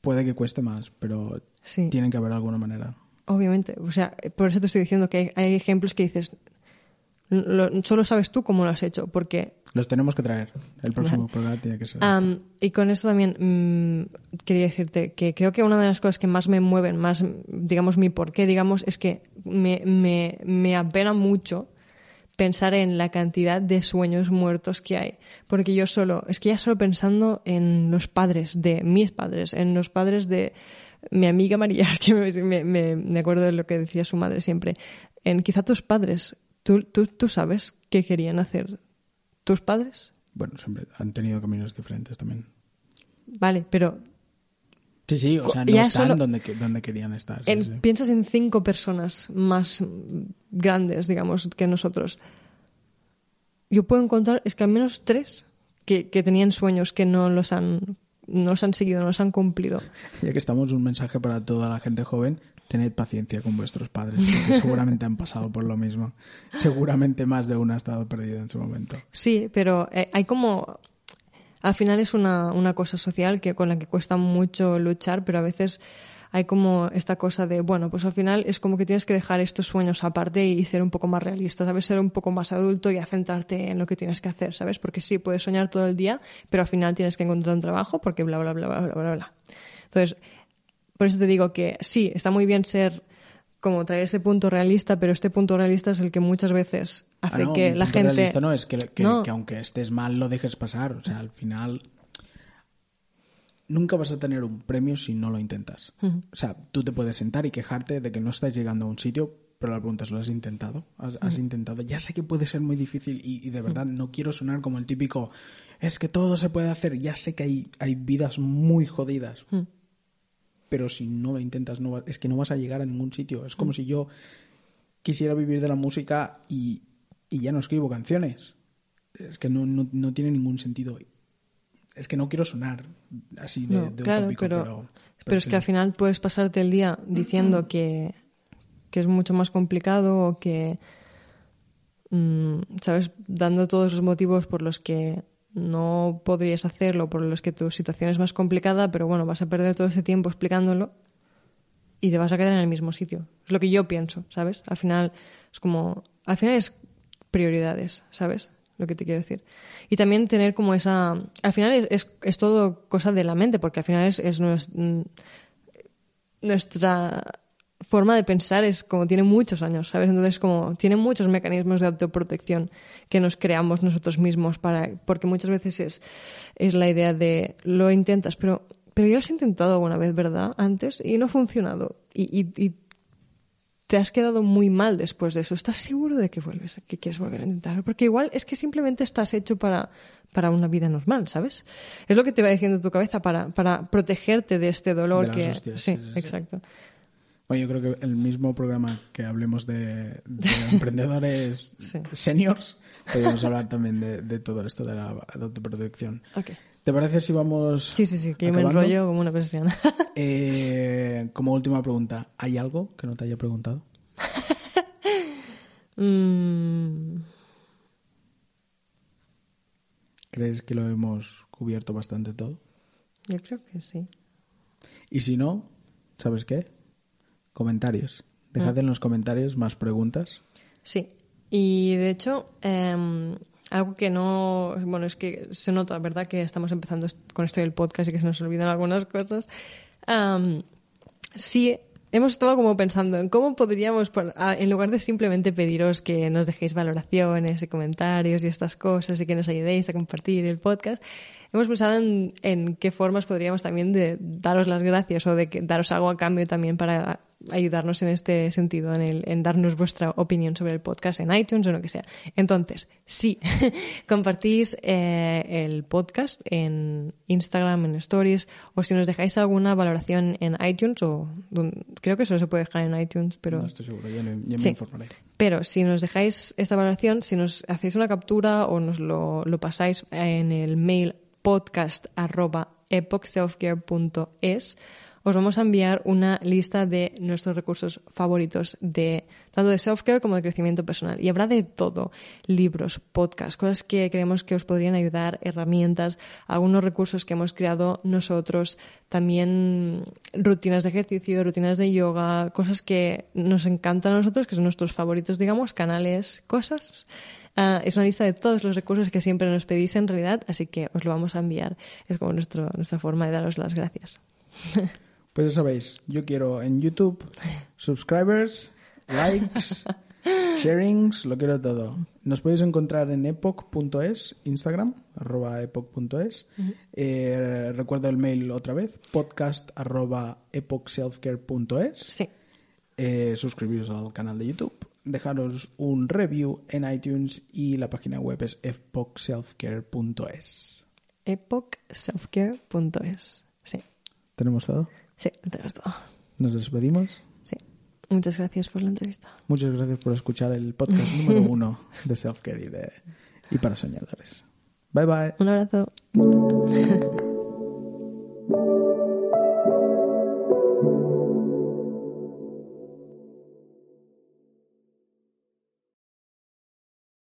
puede que cueste más, pero Sí. tiene que haber alguna manera. Obviamente. O sea, por eso te estoy diciendo que hay, hay ejemplos que dices. Lo- solo sabes tú cómo lo has hecho, porque Los tenemos que traer. El próximo programa tiene que ser. este. Y con esto también mm, quería decirte que creo que una de las cosas que más me mueven, más, digamos, mi porqué, digamos, es que me, me, me apena mucho pensar en la cantidad de sueños muertos que hay. Porque yo solo, es que ya solo pensando en los padres de mis padres, en los padres de mi amiga María, que me, me, me acuerdo de lo que decía su madre siempre, en quizá tus padres, ¿tú, tú, tú sabes qué querían hacer tus padres? Bueno, siempre han tenido caminos diferentes también. Vale, pero Sí, sí, o sea, no Ya están solo- donde, que- donde querían estar. sí, en- sí. piensas en cinco personas más grandes, digamos, que nosotros. Yo puedo encontrar, es que al menos tres que, que tenían sueños que no los han no los han seguido, no los han cumplido. Ya que estamos, un mensaje para toda la gente joven. Tened paciencia con vuestros padres, porque seguramente han pasado por lo mismo. Seguramente más de uno ha estado perdido en su momento. Sí, pero eh, hay como... Al final es una, una cosa social que con la que cuesta mucho luchar, pero a veces hay como esta cosa de, bueno, pues al final es como que tienes que dejar estos sueños aparte y ser un poco más realista, ¿sabes? Ser un poco más adulto y a centrarte en lo que tienes que hacer, ¿sabes? Porque sí, puedes soñar todo el día, pero al final tienes que encontrar un trabajo porque bla, bla, bla, bla, bla, bla, bla. Entonces, por eso te digo que sí, está muy bien ser como traer este punto realista, pero este punto realista es el que muchas veces Ah, hace no, que la punto gente... realista no es que, que- No. que aunque estés mal lo dejes pasar. O sea, al final nunca vas a tener un premio si no lo intentas. O sea, tú te puedes sentar y quejarte de que no estás llegando a un sitio, pero la pregunta es, ¿lo has intentado? ¿Has, has intentado? Ya sé que puede ser muy difícil y, y de verdad no quiero sonar como el típico, es que todo se puede hacer. Ya sé que hay, hay vidas muy jodidas. Pero si no lo intentas, no va- es que no vas a llegar a ningún sitio. Es como si yo quisiera vivir de la música y, y ya no escribo canciones. Es que no, no, no tiene ningún sentido. Es que no quiero sonar así de, No, de claro, utópico, pero, pero, pero es sí. que al final puedes pasarte el día diciendo que, que es mucho más complicado o que, mm, ¿sabes? Dando todos los motivos por los que no podrías hacerlo, por los que tu situación es más complicada, pero bueno, vas a perder todo ese tiempo explicándolo y te vas a quedar en el mismo sitio. Es lo que yo pienso, ¿sabes? Al final es como, al final es prioridades, ¿sabes? Lo que te quiero decir. Y también tener como esa, al final es, es, es todo cosa de la mente, porque al final es, es mm, nuestra forma de pensar es como tiene muchos años, ¿sabes? Entonces como tiene muchos mecanismos de autoprotección que nos creamos nosotros mismos para porque muchas veces es es la idea de lo intentas, pero pero ya lo has intentado alguna vez, ¿verdad? Antes y no ha funcionado y, y, y te has quedado muy mal después de eso. ¿Estás seguro de que vuelves, que quieres volver a intentarlo? Porque igual es que simplemente estás hecho para, para una vida normal, ¿sabes? Es lo que te va diciendo tu cabeza para, para protegerte de este dolor De que... hostias, sí, sí, sí, sí. Bueno, yo creo que el mismo programa que hablemos de, de emprendedores Sí. seniors, podríamos hablar también de, de todo esto de la autoprotección. Ok. ¿Te parece si vamos Sí, sí, sí, que yo me enrollo como una persiana. Eh, como última pregunta, ¿hay algo que no te haya preguntado? Mm, ¿Crees que lo hemos cubierto bastante todo? yo creo que sí. Y si no, ¿sabes qué? Comentarios. Dejad en los comentarios más preguntas. Sí, y de hecho, em, algo que no. Bueno, es que se nota, ¿verdad?, que estamos empezando con esto del podcast y que se nos olvidan algunas cosas. Am, sí, hemos estado como pensando en cómo podríamos, en lugar de simplemente pediros que nos dejéis valoraciones y comentarios y estas cosas y que nos ayudéis a compartir el podcast, hemos pensado en, en qué formas podríamos también de daros las gracias o de que, daros algo a cambio también para ayudarnos en este sentido, en, el, en darnos vuestra opinión sobre el podcast en iTunes o lo que sea. Entonces, si compartís eh, el podcast en Instagram, en Stories, o si nos dejáis alguna valoración en iTunes, o creo que solo se puede dejar en iTunes, pero No estoy seguro, ya, me Sí. informaré. pero si nos dejáis esta valoración, si nos hacéis una captura o nos lo, lo pasáis en el mail podcast arroba epochselfcare.es, os vamos a enviar una lista de nuestros recursos favoritos de tanto de self-care como de crecimiento personal. Y habrá de todo, libros, podcasts, cosas que creemos que os podrían ayudar, herramientas, algunos recursos que hemos creado nosotros, también rutinas de ejercicio, rutinas de yoga, cosas que nos encantan a nosotros, que son nuestros favoritos, digamos, canales, cosas. Ah, es una lista de todos los recursos que siempre nos pedís en realidad, así que os lo vamos a enviar. Es como nuestro, nuestra forma de daros las gracias. Pues ya sabéis, yo quiero en YouTube subscribers, likes, sharings, lo quiero todo. Nos podéis encontrar en epoch.es, Instagram, arroba epoch.es. Eh, recuerdo el mail otra vez, podcast arroba epochselfcare.es. Sí, Eh, suscribiros al canal de YouTube, dejaros un review en iTunes y la página web es epochselfcare.es. epochselfcare.es. Sí, ¿Tenemos todo? Sí, lo tenemos todo. Nos despedimos. Sí. Muchas gracias por la entrevista. Muchas gracias por escuchar el podcast número uno de Self-Care y, de- y para soñadores. Bye bye. Un abrazo.